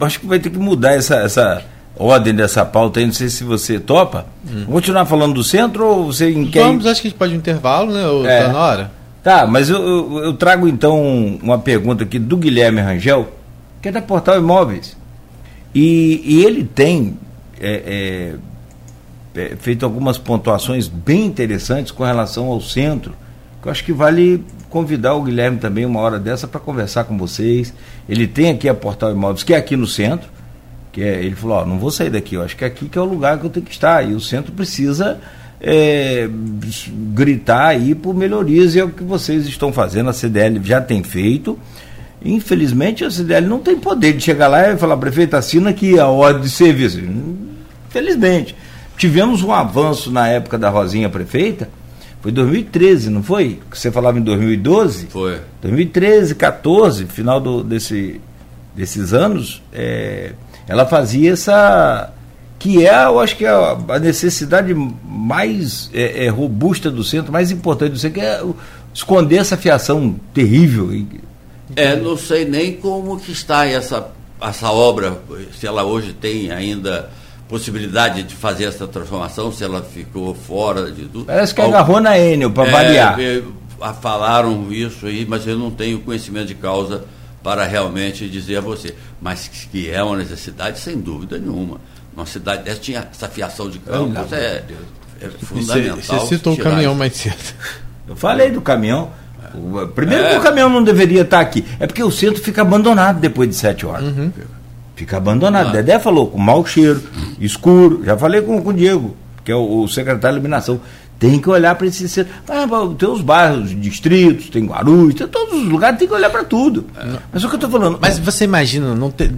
acho que vai ter que mudar essa, essa ordem dessa pauta aí, não sei se você topa. Hum. Vamos continuar falando do centro ou você quer... Vamos, acho que a gente pode um intervalo, né? Ou é. tá na hora? Tá, mas eu, eu, eu, trago então uma pergunta aqui do Guilherme Rangel, que é da Portal Imóveis. E, e ele tem é, é, é feito algumas pontuações bem interessantes com relação ao centro, eu acho que vale convidar o Guilherme também uma hora dessa para conversar com vocês. Ele tem aqui a Portal Imóveis, que é aqui no centro, que é, ele falou, ó, não vou sair daqui, eu acho que é aqui que é o lugar que eu tenho que estar. E o centro precisa é, gritar aí por melhorias, e é o que vocês estão fazendo, a CDL já tem feito. Infelizmente a CDL não tem poder de chegar lá e falar, prefeito, assina aqui a ordem de serviço. Infelizmente. Tivemos um avanço na época da Rosinha prefeita, foi 2013, não foi? Você falava em 2012? Foi. 2013, 14, final do, desse, desses anos, é, ela fazia essa. que é, eu acho que é a necessidade mais é, é, robusta do centro, mais importante do centro, que é esconder essa fiação terrível. É, não sei nem como que está essa, essa obra, se ela hoje tem ainda possibilidade de fazer essa transformação, se ela ficou fora de tudo. Parece que agarrou na Enel, para é, variar. É, falaram isso aí, mas eu não tenho conhecimento de causa para realmente dizer a você. Mas que é uma necessidade, sem dúvida nenhuma. Uma cidade dessa tinha essa fiação de campos, é, é, fundamental. Você citou o caminhão mais cedo. [laughs] Eu falei do caminhão. Primeiro é. que o caminhão não deveria estar aqui. É porque o centro fica abandonado depois de sete horas. Uhum. Fica abandonado. Ah. Dedé falou, com mau cheiro, escuro. Já falei com, com o Diego, que é o, o secretário de iluminação. Tem que olhar para esse. Ah, tem os bairros, distritos, tem Guarulhos, tem todos os lugares, tem que olhar para tudo. É. Mas o que eu estou falando. Mas você imagina não ter,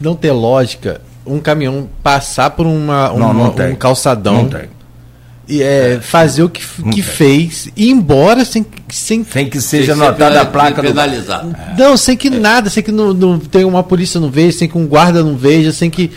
não ter lógica um caminhão passar por uma, uma não, não um calçadão. E, é, fazer o que, que fez e ir embora sem, sem, sem que seja notada a placa penalizado. Do... Não, sem que é. nada, sem que não, não tenha uma polícia não veja, sem que um guarda não veja, sem que.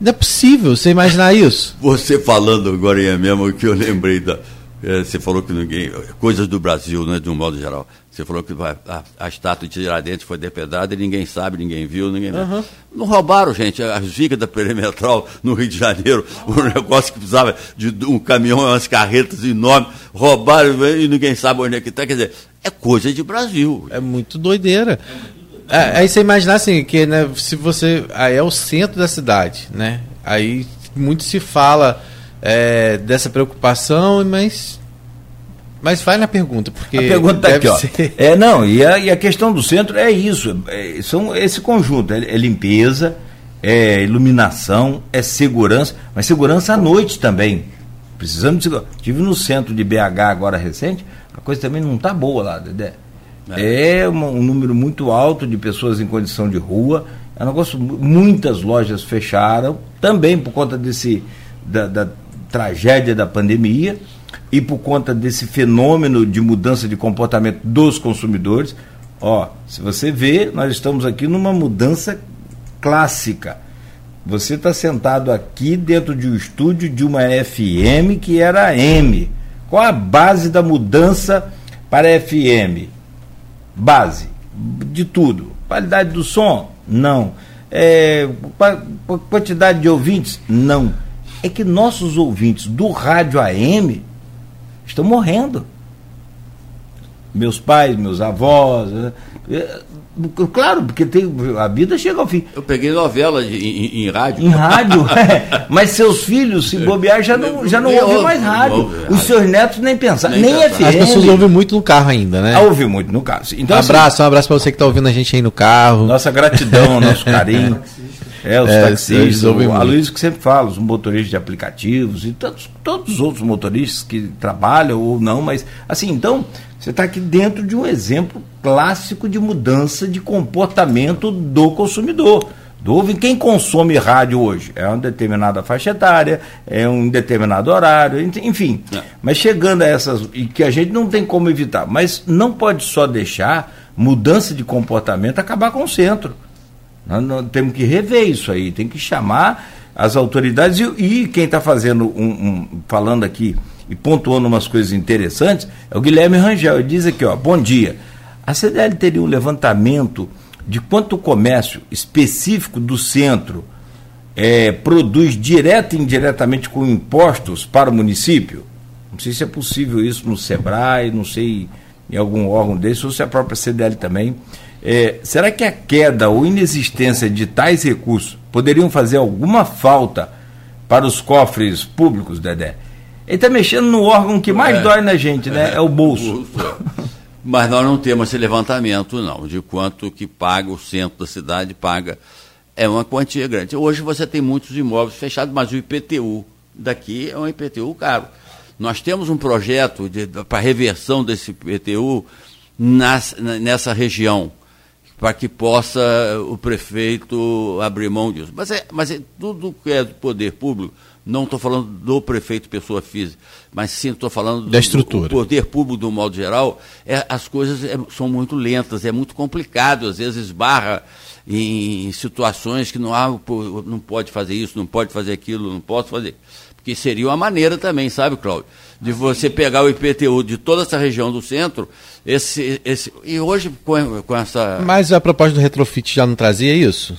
Não é possível você imaginar isso. [laughs] Você falando agora é mesmo que eu lembrei da. É, você falou que ninguém. Coisas do Brasil, né, de um modo geral. Você falou que a, a estátua de Tiradentes foi depedrada e ninguém sabe, ninguém viu, ninguém uhum. Não roubaram, gente, as vigas da perimetral no Rio de Janeiro, [laughs] um negócio que precisava de um caminhão, umas carretas enormes, roubaram e ninguém sabe onde é que está. Quer dizer, é coisa de Brasil. É muito doideira. É, aí você imaginar assim, que né, se você. Aí é o centro da cidade, né? Aí muito se fala é, dessa preocupação, mas mas vai na pergunta, porque. A pergunta está aqui, ó. Ser... É, não, e a, e a questão do centro é isso. É, são esse conjunto. É, é, limpeza, é iluminação, é segurança, mas segurança à noite também. Precisamos de segurança. Estive no centro de BH agora recente, a coisa também não está boa lá, Dedé. É, é um, um número muito alto de pessoas em condição de rua. É um negócio, muitas lojas fecharam, também por conta desse da, da tragédia da pandemia e por conta desse fenômeno de mudança de comportamento dos consumidores. Ó, se você vê, nós estamos aqui numa mudança clássica. Você está sentado aqui dentro de um estúdio de uma FM que era M. Qual a base da mudança para FM? Base de tudo. Qualidade do som? Não. É, quantidade de ouvintes? Não. É que nossos ouvintes do rádio AM estão morrendo. Meus pais, meus avós. Né? É, claro, porque tem, a vida chega ao fim. Eu peguei novela de, em, em, rádio. Em rádio, [laughs] é. Mas seus filhos, se bobear, já não, já não ouvem mais rádio. Ouve, Os seus netos nem pensar. Nem, nem FM. As pessoas ouvem muito no carro ainda, né? Ah, ouvem muito no carro. Então, um abraço, assim, um abraço para você que está ouvindo a gente aí no carro. Nossa gratidão, nosso [laughs] carinho. É, os é, taxistas, o, a Luiz que sempre fala, os motoristas de aplicativos e todos, todos os outros motoristas que trabalham ou não, mas assim, então, você está aqui dentro de um exemplo clássico de mudança de comportamento do consumidor. Do, quem consome rádio hoje? É uma determinada faixa etária, é um determinado horário, enfim. É. Mas chegando a essas. E que a gente não tem como evitar. Mas não pode só deixar mudança de comportamento acabar com o centro. Nós, nós temos que rever isso aí, tem que chamar as autoridades e, e quem está fazendo um, um, falando aqui e pontuando umas coisas interessantes é o Guilherme Rangel. Ele diz aqui, ó, bom dia. A CDL teria um levantamento de quanto o comércio específico do centro é, produz direto e indiretamente com impostos para o município? Não sei se é possível isso no SEBRAE, não sei em algum órgão desse, ou se a própria CDL também é, será que a queda ou inexistência de tais recursos poderiam fazer alguma falta para os cofres públicos, Dedé? Ele está mexendo no órgão que mais é, dói na gente, né? É, é o bolso. É. Mas nós não temos esse levantamento, não, de quanto que paga o centro da cidade, paga. É uma quantia grande. Hoje você tem muitos imóveis fechados, mas o IPTU daqui é um IPTU caro. Nós temos um projeto para reversão desse IPTU nas, nessa região para que possa o prefeito abrir mão disso. Mas é, mas é tudo que é do poder público, não estou falando do prefeito pessoa física, mas sim estou falando da estrutura. Do poder público um modo geral, é, as coisas é, são muito lentas, é muito complicado, às vezes esbarra em situações que não há, não pode fazer isso, não pode fazer aquilo, não posso fazer. Porque seria uma maneira também, sabe, Cláudio? de você pegar o IPTU de toda essa região do centro, esse, esse, e hoje com, com essa. Mas a proposta do retrofit já não trazia isso?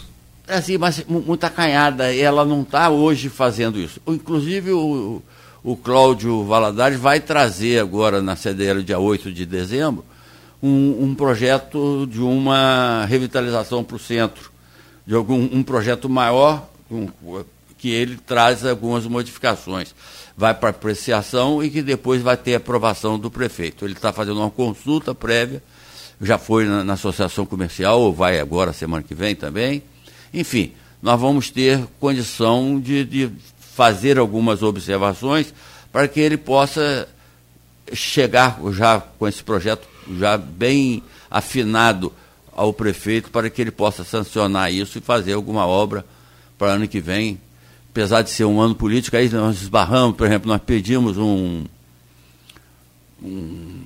assim, mas muito acanhada, e ela não está hoje fazendo isso. Inclusive, o, o Cláudio Valadares vai trazer agora na CDL, dia 8 de dezembro, um, um projeto de uma revitalização para o centro, de algum um projeto maior, um, que ele traz algumas modificações. Vai para apreciação e que depois vai ter aprovação do prefeito. Ele está fazendo uma consulta prévia, já foi na, na associação comercial, ou vai agora, semana que vem também. Enfim, nós vamos ter condição de, de fazer algumas observações para que ele possa chegar já com esse projeto já bem afinado ao prefeito para que ele possa sancionar isso e fazer alguma obra para ano que vem. Apesar de ser um ano político, aí nós esbarramos, por exemplo, nós pedimos um, um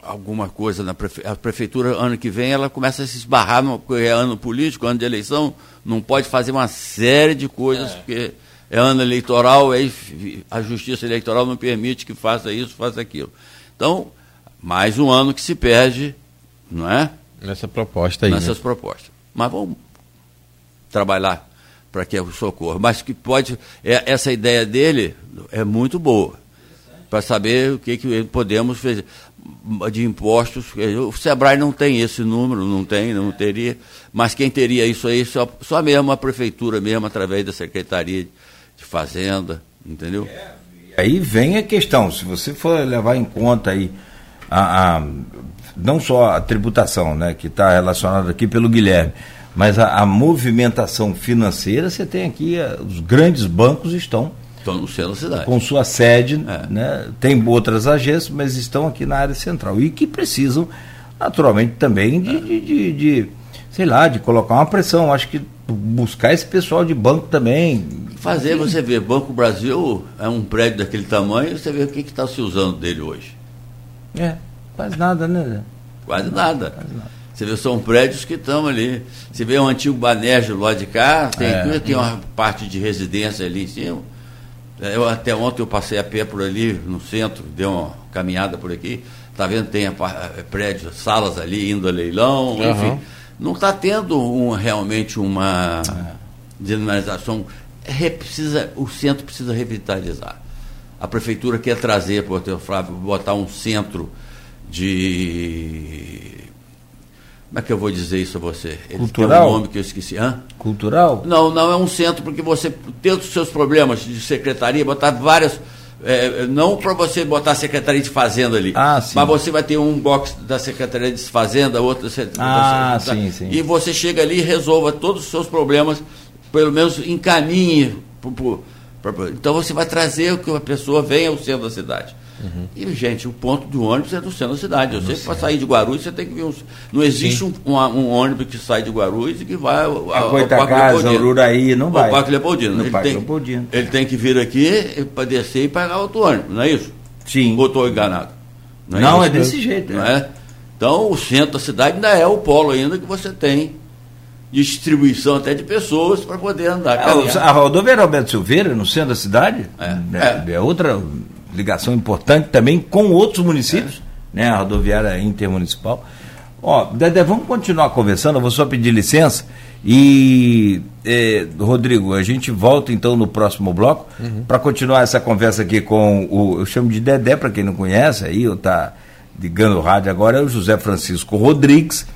alguma coisa na prefe... a prefeitura ano que vem ela começa a se esbarrar no é ano político, ano de eleição, não pode fazer uma série de coisas é. porque é ano eleitoral, aí a justiça eleitoral não permite que faça isso, faça aquilo. Então, mais um ano que se perde, não é? Nessa proposta aí. Nessas né? propostas. Mas vamos trabalhar para que o socorro. Mas que pode. É, essa ideia dele é muito boa. Para saber o que, que podemos fazer de impostos. O Sebrae não tem esse número, não tem, não teria. Mas quem teria isso aí, só, só mesmo a prefeitura mesmo, através da Secretaria de Fazenda, entendeu? Aí vem a questão, se você for levar em conta aí a, a não só a tributação, né, que está relacionada aqui pelo Guilherme, mas a, a, movimentação financeira, você tem aqui, a, os grandes bancos estão Estão no centro da cidade. Com sua sede, é. né? tem outras agências, mas estão aqui na área central. E que precisam, naturalmente, também de, é. de, de, de, sei lá, de colocar uma pressão. Acho que buscar esse pessoal de banco também. Fazer, você vê, Banco Brasil é um prédio daquele tamanho, você vê o que está se usando dele hoje. É, quase nada, né? Quase nada. Quase nada. Você vê, são prédios que estão ali. Você vê um antigo Banerjo lá de cá, tem, é. tem uma parte de residência ali em cima. É, eu, até ontem eu passei a pé por ali, no centro, dei uma caminhada por aqui. Está vendo? Tem prédios, salas ali indo a leilão, uhum. enfim. Não está tendo um, realmente uma é. dinamização. É, precisa, o centro precisa revitalizar. A prefeitura quer trazer, por Flávio, botar um centro de. Como é que eu vou dizer isso a você? Ele Cultural? um nome que eu esqueci. Hã? Cultural? Não, não é um centro, porque você, tem os seus problemas de secretaria, botar várias. É, não para você botar a Secretaria de Fazenda ali, ah, sim. mas você vai ter um box da Secretaria de Fazenda, outro ah, da, sim, sim. e você chega ali e resolva todos os seus problemas, pelo menos encaminhe então você vai trazer que a pessoa venha ao centro da cidade. Uhum. E, gente, o ponto do ônibus é do centro da cidade. Eu sei que para sair de Guarulhos você tem que vir. Um, não existe um, um, um, ônibus que sai de Guarulhos e que vai ao, ao Parque Leopoldino. Ururaí, não vai. O Parque Leopoldino. Ele, Parque tem, Leopoldino. ele tem que vir aqui para descer e pagar outro ônibus, não é isso? Sim. Ou estou enganado? Não, é, não é desse jeito. Não é. é? Então, o centro da cidade ainda é o polo ainda que você tem distribuição até de pessoas para poder andar. É, a rodovia Alberto Silveira, no centro da cidade, é, é, é, outra ligação importante também com outros municípios, né, a rodoviária intermunicipal. Ó, Dedé, vamos continuar conversando, eu vou só pedir licença. E, eh, Rodrigo, a gente volta então no próximo bloco uhum. para continuar essa conversa aqui com o. Eu chamo de Dedé, para quem não conhece, aí eu tá ligando o rádio agora, é o José Francisco Rodrigues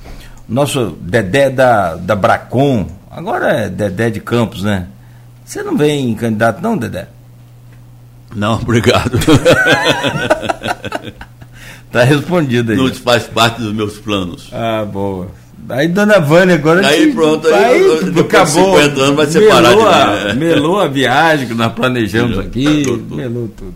nosso Dedé da, da Bracon, agora é Dedé de Campos, né? Você não vem candidato, não, Dedé? Não, obrigado. [laughs] tá respondido aí. Não faz parte dos meus planos. Ah, boa. Aí, dona Vânia, agora. Aí, pronto, aí, eu, acabou. 50 anos vai separar melou de mim. Melou a viagem que nós planejamos melou, aqui. Tudo. Melou tudo.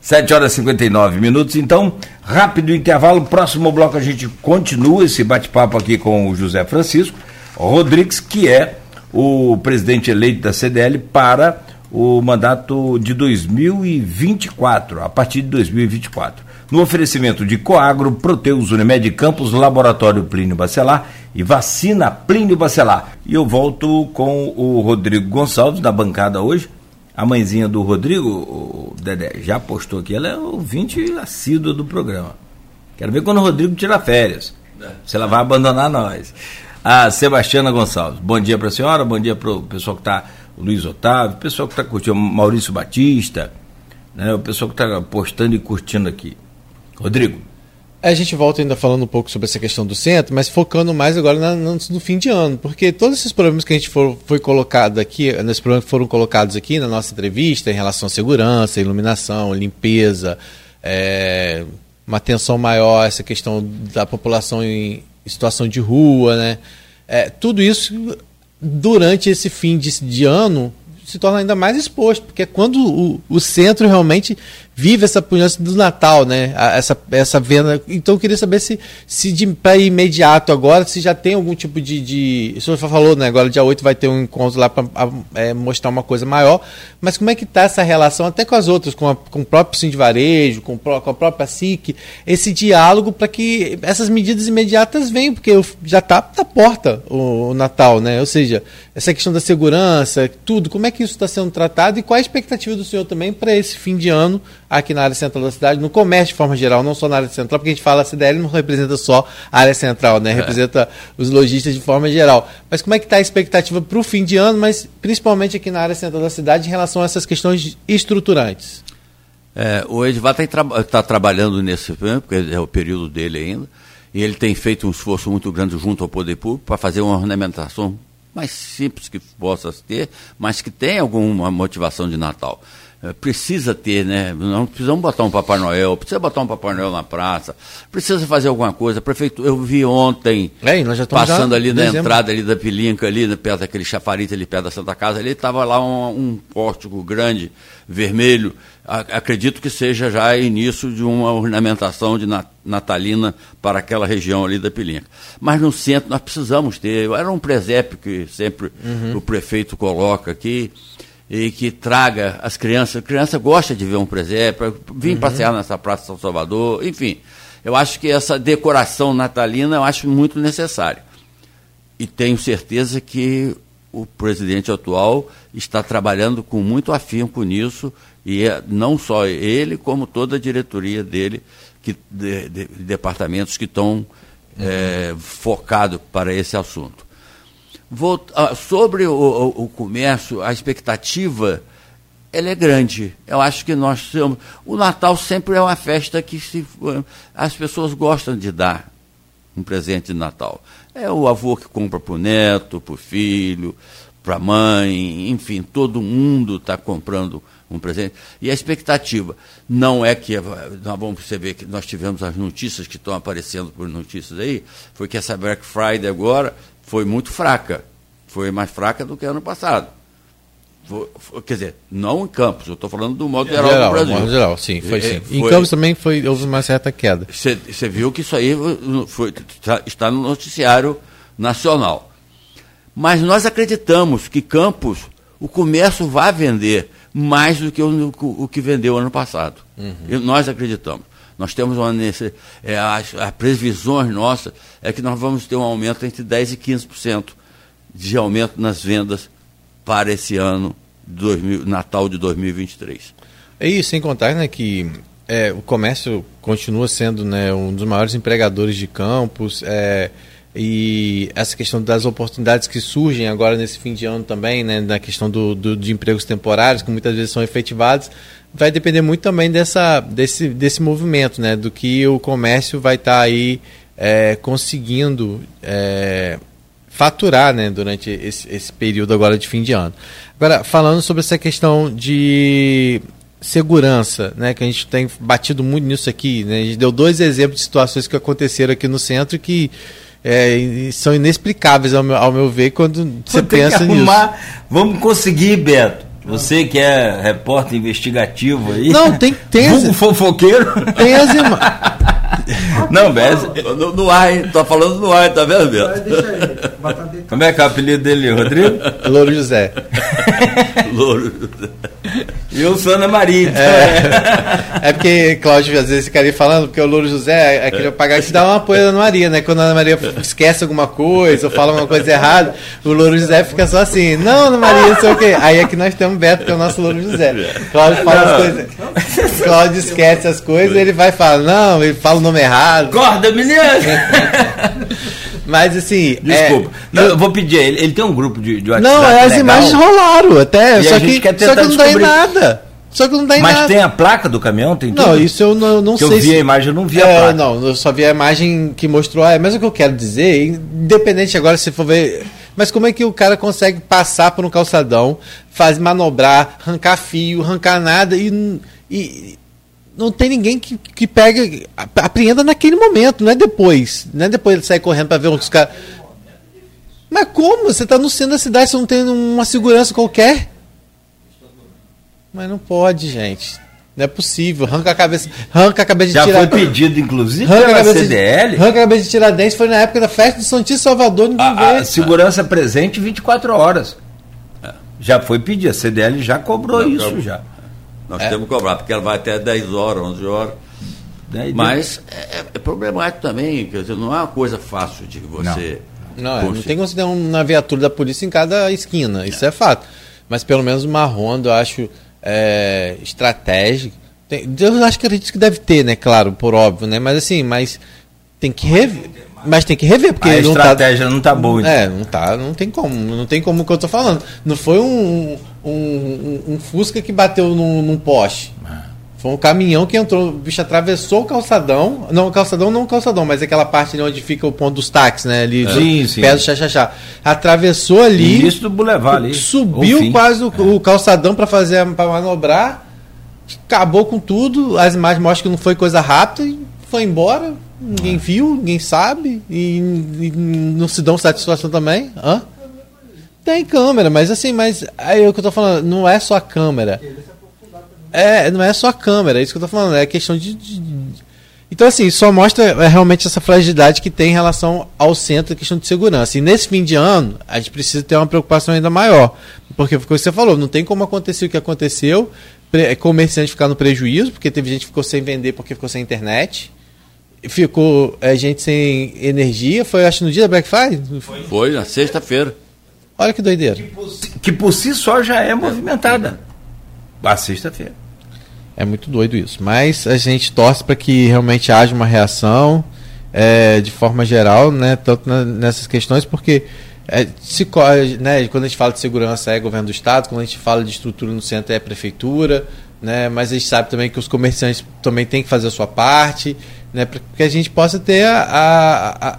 7 horas e 59 minutos. Então, rápido intervalo. Próximo bloco a gente continua esse bate-papo aqui com o José Francisco Rodrigues, que é o presidente eleito da CDL para o mandato de 2024, a partir de 2024. No oferecimento de Coagro, Proteus Unimed Campos, Laboratório Plínio Bacelar e Vacina Plínio Bacelar. E eu volto com o Rodrigo Gonçalves na bancada hoje a mãezinha do Rodrigo, o Dedé, já postou aqui, ela é ouvinte assídua do programa. Quero ver quando o Rodrigo tira férias. Se ela vai abandonar nós. a Sebastiana Gonçalves. Bom dia para a senhora, bom dia para o pessoal que está, o Luiz Otávio, o pessoal que está curtindo, Maurício Batista, né, o pessoal que está postando e curtindo aqui. Rodrigo. A gente volta ainda falando um pouco sobre essa questão do centro, mas focando mais agora na, no, no, fim de ano, porque todos esses problemas que a gente for, foi colocado aqui, nesses problemas que foram colocados aqui na nossa entrevista em relação à segurança, iluminação, limpeza, é, uma atenção maior essa questão da população em situação de rua, né? É, tudo isso durante esse fim de, de ano se torna ainda mais exposto, porque é quando o, o centro realmente vive essa pujança do Natal, né? Essa, essa venda. Então eu queria saber se, se para imediato agora, se já tem algum tipo de. de... O senhor falou, né? Agora dia 8 vai ter um encontro lá para é, mostrar uma coisa maior. Mas como é que está essa relação até com as outras, com, a, com o próprio Sim de Varejo, com, com a própria SIC, esse diálogo para que essas medidas imediatas venham, porque já está na porta o, o, Natal, né? Ou seja, essa questão da segurança, tudo, como é que isso está sendo tratado e qual a expectativa do senhor também para esse fim de ano? Aqui na área central da cidade, no comércio de forma geral, não só na área central, porque a gente fala a CDL não representa só a área central, né? É. Representa os lojistas de forma geral. Mas como é que está a expectativa para o fim de ano, mas principalmente aqui na área central da cidade, em relação a essas questões estruturantes? É, o Edvar está tá trabalhando nesse porque é o período dele ainda, e ele tem feito um esforço muito grande junto ao poder público para fazer uma ornamentação mais simples que possa ter, mas que tenha alguma motivação de Natal. É, precisa ter, né? Não precisamos botar um Papai Noel, precisa botar um Papai Noel na praça, precisa fazer alguma coisa. Prefeito, eu vi ontem, é, passando ali na entrada ali da Pilinca, ali perto daquele chafarite ali perto da Santa Casa, ali estava lá um, um pórtico grande, vermelho. acredito que seja já início de uma ornamentação de natalina para aquela região ali da Pilinca. Mas no centro nós precisamos ter, era um presépio que sempre uhum. o prefeito coloca aqui e que traga as crianças. A criança gosta de ver um presépio, vir uhum. passear nessa Praça São Salvador, enfim. Eu acho que essa decoração natalina eu acho muito necessária. E tenho certeza que o presidente atual está trabalhando com muito afinco nisso, e é, não só ele, como toda a diretoria dele, que, de, de, de departamentos que estão uhum. é, focados para esse assunto. Vou, ah, sobre o, o, o, comércio, a expectativa ela é grande. Eu acho que nós temos. O Natal sempre é uma festa que se, as pessoas gostam de dar um presente de Natal. É o avô que compra para o neto, para o filho, para a mãe, enfim, todo mundo está comprando um presente. E a expectativa não é que nós vamos perceber que nós tivemos as notícias que estão aparecendo por notícias aí, foi que essa Black Friday agora foi muito fraca. Foi mais fraca do que ano passado. Foi, foi, quer dizer, não em Campos, eu estou falando do modo geral, geral do Brasil. Modo geral, sim, foi sim. Foi, em Campos também foi, houve uma certa queda. Você viu que isso aí foi, tá, está no noticiário nacional. Mas nós acreditamos que Campos, o comércio vai vender mais do que o, o que vendeu ano passado. Uhum. nós acreditamos. Nós temos uma é, as, as previsões nossas é que nós vamos ter um aumento entre 10% e 15% de aumento nas vendas para esse ano, 2000, Natal de 2023. É isso, sem contar né, que é, o comércio continua sendo né, um dos maiores empregadores de campos. É, e essa questão das oportunidades que surgem agora nesse fim de ano também, né, na questão do, do, de empregos temporários, que muitas vezes são efetivados, vai depender muito também dessa, desse, desse movimento, né, do que o comércio vai estar tá aí é, conseguindo é, faturar né, durante esse, esse período agora de fim de ano. Agora, falando sobre essa questão de segurança, né, que a gente tem batido muito nisso aqui, né, a gente deu dois exemplos de situações que aconteceram aqui no centro que é, são inexplicáveis ao meu, ao meu ver quando você pensa nisso. Vamos conseguir, Beto. Você que é repórter investigativo aí. Não, tem, tem as, fofoqueiro. Tem as. [laughs] Não, Bez. No, no ar, hein? Tô falando no ar, tá vendo, Beto? Deixa aí. Como é que é o apelido dele, Rodrigo? Louro José. [laughs] Louro José. E o Sana Maria. Então. É, é porque, Cláudio, às vezes ficaria falando, porque o Louro José é aquele pagar que dá uma apoio na Maria, né? Quando a Ana Maria esquece alguma coisa ou fala uma coisa errada, o Louro José fica só assim, não, Ana Maria, não sei o quê. Aí aqui nós temos o Beto, que é o nosso Louro José. Cláudio fala não. as coisas. Cláudio esquece as coisas, ele vai falar, não, ele fala o nome errado. Corda, menino! [laughs] Mas assim. Desculpa. É, não, eu vou pedir, ele, ele tem um grupo de, de WhatsApp. Não, as legal, imagens rolaram até. Só que, só que não dá em nada. Só que não dá em Mas nada. tem a placa do caminhão? Tem tudo? Não, isso eu não, não que sei. Eu vi se... a imagem, eu não vi é, a placa. Não, eu só vi a imagem que mostrou. Ah, mas o que eu quero dizer, independente agora se for ver. Mas como é que o cara consegue passar por um calçadão, faz manobrar, arrancar fio, arrancar nada e, e não tem ninguém que, que pega, apreenda naquele momento, não é depois. Não é depois ele sair correndo para ver os caras. Mas como? Você está no centro da cidade, você não tem uma segurança qualquer? Mas não pode, gente. Não é possível. Arranca a cabeça. Arranca a cabeça de Já tirar. foi pedido, inclusive, arranca pela a CDL. De, arranca a cabeça de Tiradentes. Foi na época da festa de Santíssimo Salvador. Ninguém a, a segurança presente 24 horas. Já foi pedir. A CDL já cobrou não, isso. já. Nós é. temos que cobrar, porque ela vai até 10 horas, 11 horas. Mas é, é, problemático também. Quer dizer, não é uma coisa fácil de você. Não, não, não tem como você ter uma viatura da polícia em cada esquina. Isso é fato. Mas pelo menos uma Honda, eu acho é, estratégica. Tem, eu acho que acredito que deve ter, né? Claro, por óbvio, né? Mas assim, mas tem que rever. Mas tem que rever, porque a não tá estratégia tá, não tá boa. É, não tá, não tem como, não tem como o que eu tô falando. Não foi um, um, um, um Fusca que bateu num, num poste. É. Foi um caminhão que entrou, o bicho atravessou o calçadão. Não, o calçadão não o calçadão, mas aquela parte ali onde fica o ponto dos táxis, né? Ali, sim, sim. Perto do chachachá. Atravessou ali. Isso do Boulevard ali. Subiu quase o, é. o calçadão para fazer para manobrar. Acabou com tudo. As imagens mostram que não foi coisa rápida e foi embora. Ninguém é. viu, ninguém sabe. E, e, não se dão satisfação também. Hã? Tem câmera, mas assim, mas aí é o que eu tô falando, não é só a câmera. É, não é só a câmera, é isso que eu tô falando, é questão de. de... Então, assim, só mostra é, realmente essa fragilidade que tem em relação ao centro, questão de segurança. E nesse fim de ano, a gente precisa ter uma preocupação ainda maior. Porque foi o que você falou, não tem como acontecer o que aconteceu, é, comerciante ficar no prejuízo, porque teve gente que ficou sem vender porque ficou sem internet. Ficou é, gente sem energia, foi acho no dia da Black Friday? Foi, na sexta-feira. Olha que doideira. Que por, si, que por si só já é movimentada. A sexta-feira. É muito doido isso. Mas a gente torce para que realmente haja uma reação é, de forma geral, né, tanto na, nessas questões, porque é, se, né, quando a gente fala de segurança é governo do Estado, quando a gente fala de estrutura no centro é prefeitura, né, mas a gente sabe também que os comerciantes também têm que fazer a sua parte, né, para que a gente possa ter a, a, a,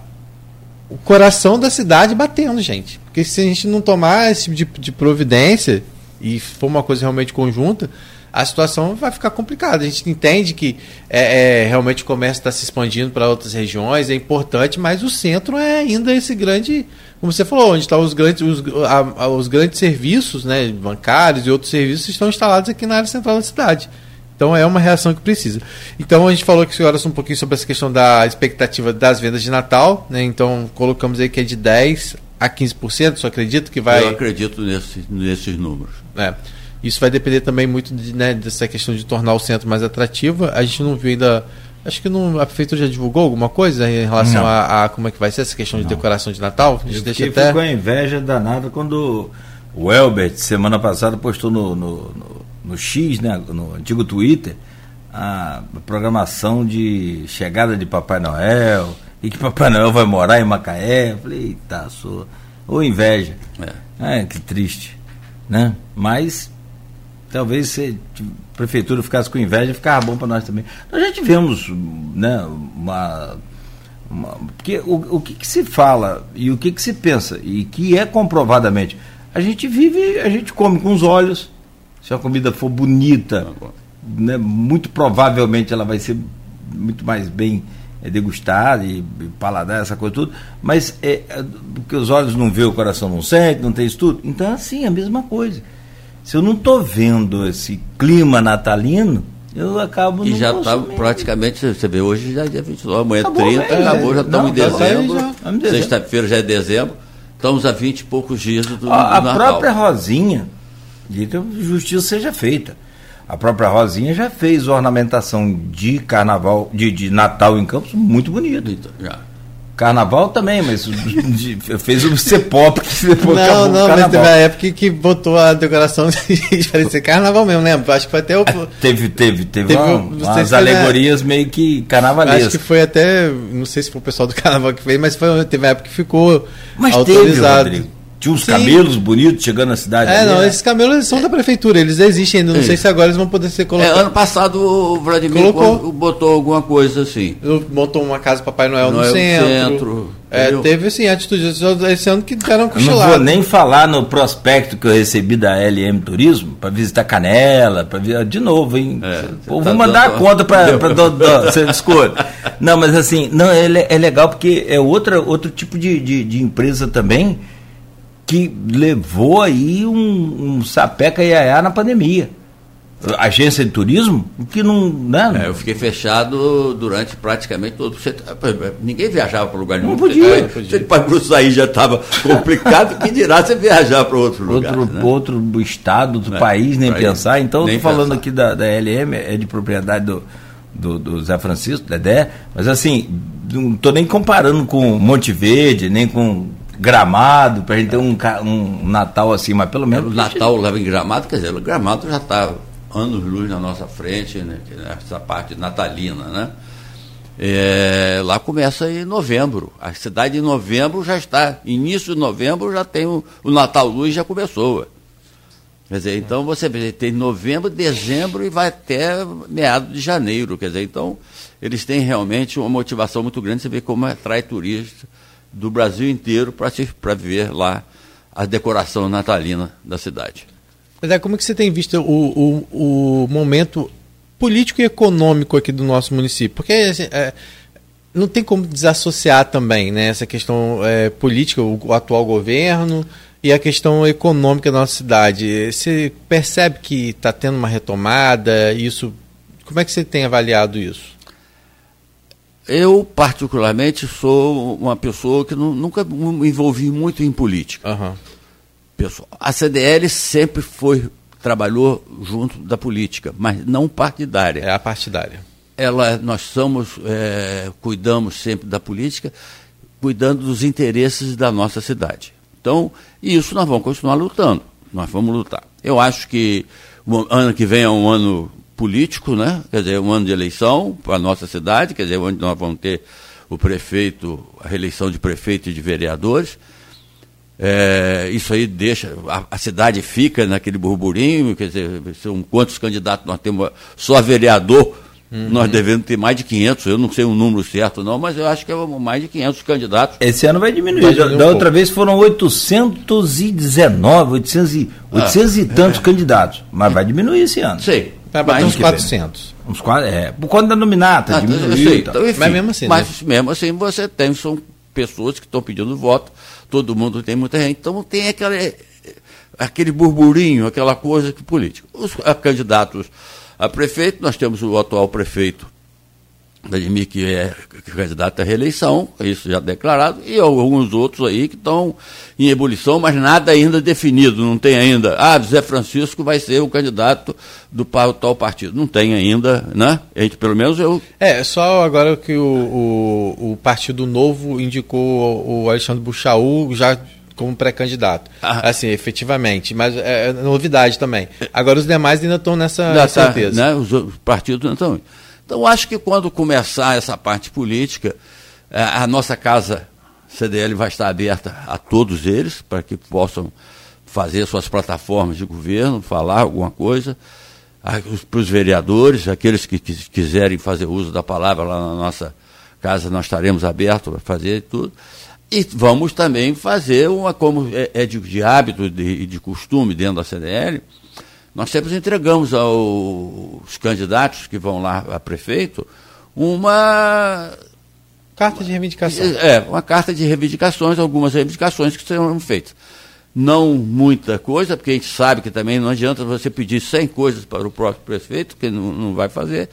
o coração da cidade batendo, gente. Porque se a gente não tomar esse tipo de, de providência e for uma coisa realmente conjunta, a situação vai ficar complicada. A gente entende que é, é realmente o comércio está se expandindo para outras regiões, é importante, mas o centro é ainda esse grande, como você falou, onde estão os grandes, os, os grandes serviços, né, bancários e outros serviços estão instalados aqui na área central da cidade. Então é uma reação que precisa. Então a gente falou que agora um pouquinho sobre essa questão da expectativa das vendas de Natal, né? Então colocamos aí que é de 10 a 15%, só acredito que vai. Eu acredito nesse, nesses números. É. Isso vai depender também muito de, né, dessa questão de tornar o centro mais atrativo. A gente não viu ainda. Acho que não, a prefeitura já divulgou alguma coisa em relação a, a, como é que vai ser essa questão de não. decoração de Natal. A gente Eu deixa até... ficou a inveja danada quando o Elbert, semana passada, postou no, no, no, no X, né, no antigo Twitter, a programação de chegada de Papai Noel e que Papai Noel vai morar em Macaé. Eu falei, eita, sou. Ou inveja. É. é, que triste. Né? Mas talvez se a prefeitura ficasse com inveja, ficava bom para nós também. Nós já tivemos né, uma. porque o, o que, que, se fala e o que, que se pensa, e que é comprovadamente, a gente vive, a gente come com os olhos. Se a comida for bonita, né, muito provavelmente ela vai ser muito mais bem é, degustada e, e paladar, essa coisa tudo. Mas é, é, porque os olhos não vê, o coração não sente, não tem isso tudo. Então, assim, é a mesma coisa se eu não estou vendo esse clima natalino, eu acabo E já está praticamente, você vê, hoje já é dia 29, amanhã é 30, mesmo, acabou, já estamos em dezembro. Sexta-feira já é dezembro. Estamos a 20 e poucos dias do, do A, a própria Rosinha, justiça seja feita. A própria Rosinha já fez ornamentação de carnaval, de, de Natal em Campos muito bonita. Então, já. Carnaval também, mas [laughs] fez o C-pop que depois Não, não, mas teve a época que botou a decoração [laughs] de parecer carnaval mesmo, lembra? Acho que foi até o. Ah, teve, teve, teve, teve uma, umas alegorias na... meio que carnavalescas. Acho que foi até. Não sei se foi o pessoal do [laughs] carnaval que fez, mas foi, teve a época que ficou mas autorizado. Teve, Rodrigo. Tinha uns Sim. camelos bonitos chegando na cidade. É, ali, não, é. esses camelos são da prefeitura, eles existem ainda. Não Sim. sei se agora eles vão poder ser colocados. É, ano passado o Vladimir Colocou. botou alguma coisa assim. Botou uma casa Papai Noel, Noel no centro. centro é, teve assim, atitudes esse ano que deram cochilado. Não vou nem falar no prospecto que eu recebi da LM Turismo para visitar Canela, para de novo, hein? É, Pô, tá vou mandar dando... a conta para você escolhe. Não, mas assim, não é, é legal porque é outra, outro tipo de, de, de empresa também que levou aí um, um sapeca iaiá na pandemia. Agência de turismo, que não. Né? É, eu fiquei fechado durante praticamente todo. Você, ninguém viajava para lugar nenhum. Não podia. Você para sair já estava complicado, que dirá você viajar para outro lugar. Outro, né? outro estado, outro é, país, nem pensar. Então, estou falando pensar. aqui da, da LM, é de propriedade do, do, do Zé Francisco, Dedé, mas assim, não estou nem comparando com Monte Verde, nem com Gramado, para a gente ter um, um Natal assim, mas pelo menos. O Natal leva em Gramado, quer dizer, o Gramado já está anos luz na nossa frente, né, essa parte natalina, né? É, lá começa em novembro. A cidade em novembro já está, início de novembro já tem o, o Natal Luz já começou. Quer dizer, então você tem novembro, dezembro e vai até meados de janeiro. Quer dizer, então eles têm realmente uma motivação muito grande. Você vê como atrai turistas do Brasil inteiro para ver lá a decoração natalina da cidade. Mas é como que você tem visto o, o, o momento político e econômico aqui do nosso município? Porque assim, é, não tem como desassociar também né, essa questão é, política, o, o, atual governo e a questão econômica da nossa cidade. Você percebe que está tendo uma retomada? Isso, como é que você tem avaliado isso? Eu, particularmente, sou uma pessoa que nunca me envolvi muito em política. Uhum. Pessoal, a CDL sempre foi, trabalhou junto da política, mas não partidária. É a partidária. Ela, nós somos, é, cuidamos sempre da política, cuidando dos interesses da nossa cidade. Então, isso nós vamos continuar lutando. Nós vamos lutar. Eu acho que o ano que vem é um ano político, né? quer dizer, um ano de eleição para a nossa cidade, quer dizer, onde nós vamos ter o prefeito, a reeleição de prefeito e de vereadores. É, isso aí deixa, a, a, cidade fica naquele burburinho, quer dizer, são quantos candidatos nós temos, só vereador, uhum. nós devemos ter mais de 500, eu não sei o número certo não, mas eu acho que é mais de 500 candidatos. Esse ano vai diminuir, vai diminuir da, um outra vez foram 819, 800 e, 800 ah, e tantos é. candidatos, mas vai diminuir esse ano. Sei. Vai bater uns 400. Uns, é, por conta da nominata, ah, diminuiu. Sei, então, enfim, mas mesmo assim, mas né? mesmo assim você tem, são pessoas que estão pedindo voto, todo mundo tem muita gente, então tem aquele, aquele burburinho, aquela coisa que político. Os candidatos a prefeito, nós temos o atual prefeito Vladimir, que é candidato à reeleição, isso já declarado, e alguns outros aí que estão em ebulição, mas nada ainda definido, não tem ainda. Ah, José Francisco vai ser o candidato do tal partido. Não tem ainda, né? A gente, pelo menos eu. É, só agora que o, o, o Partido Novo indicou o Alexandre Buchaú já como pré-candidato. Ah. Assim, efetivamente. Mas é, é novidade também. Agora os demais ainda estão nessa tá, certeza. Né? Os, os partidos não estão. Então, acho que quando começar essa parte política, é, a nossa casa CDL vai estar aberta a todos eles, para que possam fazer suas plataformas de governo, falar alguma coisa, para os vereadores, aqueles que quiserem fazer uso da palavra lá na nossa casa, nós estaremos abertos para fazer tudo. E vamos também fazer uma, como é, é de, de hábito e de, de costume dentro da CDL, nós sempre entregamos aos candidatos que vão lá a prefeito uma carta de reivindicação. É, uma carta de reivindicações, algumas reivindicações que serão feitas. Não muita coisa, porque a gente sabe que também não adianta você pedir 100 coisas para o próprio prefeito, que não, não vai fazer,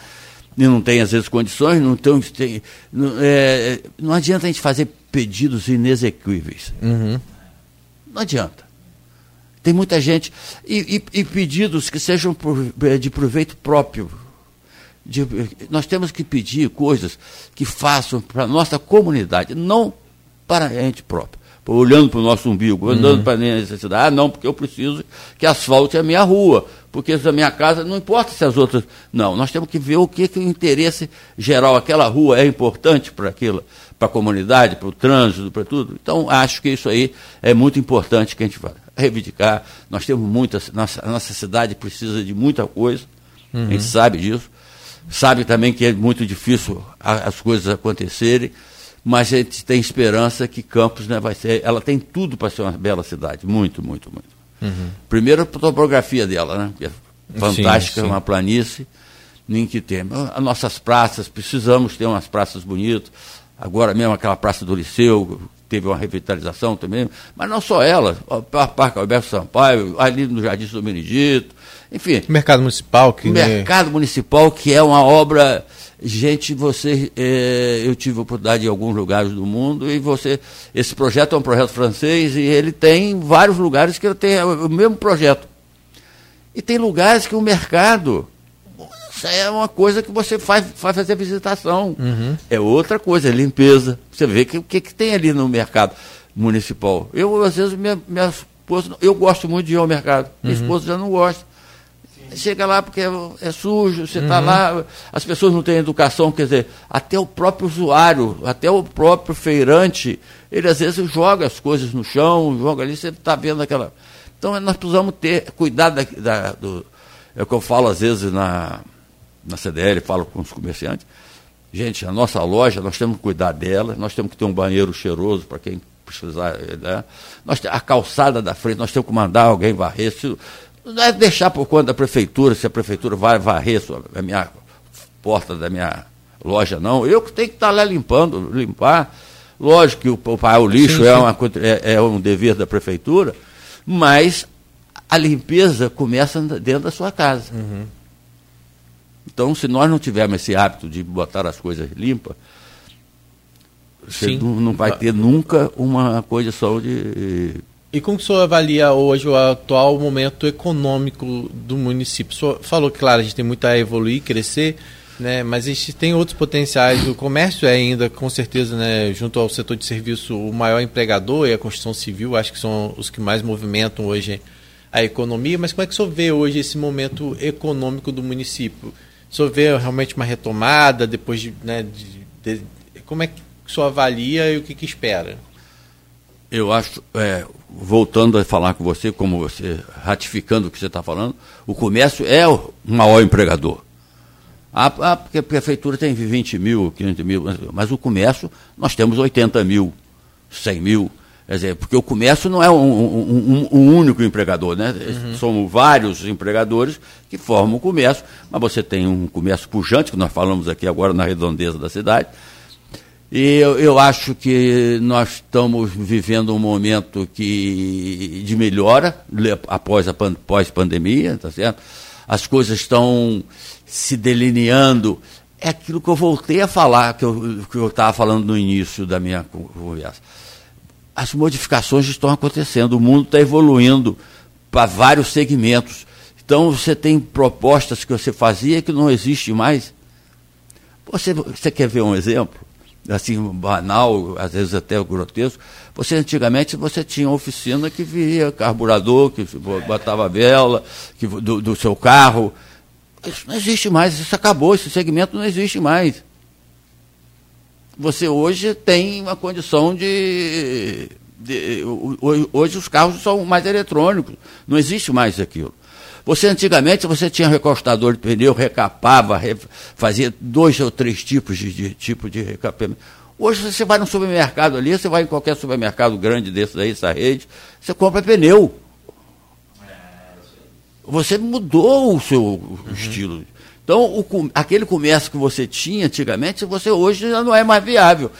e não tem às vezes condições, não, tem, não, é, não adianta a gente fazer pedidos inexequíveis. Uhum. Não adianta. Tem muita gente. E, e, e pedidos que sejam eh, de proveito próprio. de, nós temos que pedir coisas que façam para a nossa comunidade, não para a gente própria. Olhando para o nosso umbigo, uhum. andando para a necessidade. Ah, não, porque eu preciso que asfalte a minha rua, porque a minha casa, não importa se as outras. Não, nós temos que ver o que, que o interesse geral, aquela rua é importante para aquilo, para a comunidade, para o trânsito, para tudo. Então, acho que isso aí é muito importante que a gente vá reivindicar. Nós temos muitas, nossa, a nossa cidade precisa de muita coisa, uhum. a gente sabe disso sabe também que é muito difícil as coisas acontecerem, mas a gente tem esperança que Campos né, vai ser. Ela tem tudo para ser uma bela cidade. Muito, muito, muito. Uhum. Primeiro a topografia dela, né? Que é fantástica, sim, sim. uma planície em que tem. As nossas praças, precisamos ter umas praças bonitas. Agora mesmo aquela praça do Liceu, teve uma revitalização também, mas não só ela, o Parque Alberto Sampaio, ali no Jardim do Benedito, enfim. Mercado Municipal. Que, Mercado? Municipal, que é uma obra. Gente, você. É, eu tive a oportunidade em alguns lugares do mundo e você. Esse projeto é um projeto francês e ele tem vários lugares que tem o mesmo projeto. E tem lugares que o mercado. Isso é uma coisa que você faz, faz fazer visitação. Uhum. É outra coisa, é limpeza. Você vê o que, que, que tem ali no mercado municipal. Eu, às vezes, minha, minha esposa. Eu gosto muito de ir ao mercado. Minha uhum. esposa já não gosta chega lá porque é sujo, você está uhum. lá, as pessoas não têm educação, quer dizer, até o próprio usuário, até o próprio feirante, ele às vezes joga as coisas no chão, joga ali, você está vendo aquela. Então nós precisamos ter, cuidado da, da, do. É o que eu falo às vezes na, na CDL, falo com os comerciantes. Gente, a nossa loja, nós temos que cuidar dela, nós temos que ter um banheiro cheiroso para quem precisar. Né? Nós, a calçada da frente, nós temos que mandar alguém varrer. Se, não é deixar por conta da prefeitura, se a prefeitura vai varrer a minha porta da minha loja, não. Eu que tenho que estar lá limpando, limpar. Lógico que o, o, o lixo sim, sim. É, uma, é, é, um dever da prefeitura, mas a limpeza começa dentro da sua casa. Uhum. Então, se nós não tivermos esse hábito de botar as coisas limpas, você não, não, vai ter nunca uma condição de e como o senhor avalia hoje o atual momento econômico do município? O senhor falou que, claro, a gente tem muito a evoluir, crescer, né, mas a gente tem outros potenciais. O comércio é ainda, com certeza, né, junto ao setor de serviço, o maior empregador e a construção civil, acho que são os que mais movimentam hoje a economia. Mas como é que o senhor vê hoje esse momento econômico do município? Senhor vê realmente uma retomada depois de. Né, de, de como é que o senhor avalia e o que, que espera? eu acho, é, voltando a falar com você, como você, ratificando o que você está falando, o comércio é o maior empregador. Ah, ah, porque a prefeitura tem 20 mil, 500 mil, mas o comércio, nós temos 80 mil, 100 mil. Quer dizer, porque o comércio não é um, um, um, um único empregador, né? Uhum. Somos vários empregadores que formam o comércio, mas você tem um comércio pujante, que nós falamos aqui agora na redondeza da cidade, e eu, eu, acho que nós estamos vivendo um momento que, de melhora após a pós-pandemia, tá certo? As coisas estão se delineando. É aquilo que eu voltei a falar, que eu estava falando no início da minha conversa. As modificações estão acontecendo, o mundo está evoluindo para vários segmentos. Então você tem propostas que você fazia que não existe mais. Você, você quer ver um exemplo? assim, banal, às vezes até grotesco. Você antigamente você tinha oficina que via carburador, que botava vela, que, do, do seu carro. Isso não existe mais, isso acabou, esse segmento não existe mais. Você hoje tem uma condição de, de hoje os carros são mais eletrônicos, não existe mais aquilo. Você antigamente você tinha recostador de pneu, recapava, re, fazia dois ou três tipos de, de tipo de recapamento. Hoje você vai no supermercado ali, você vai em qualquer supermercado grande desses aí, essa rede, você compra pneu. Você mudou o seu uhum. estilo. Então, o, aquele comércio que você tinha antigamente, você hoje já não é mais viável.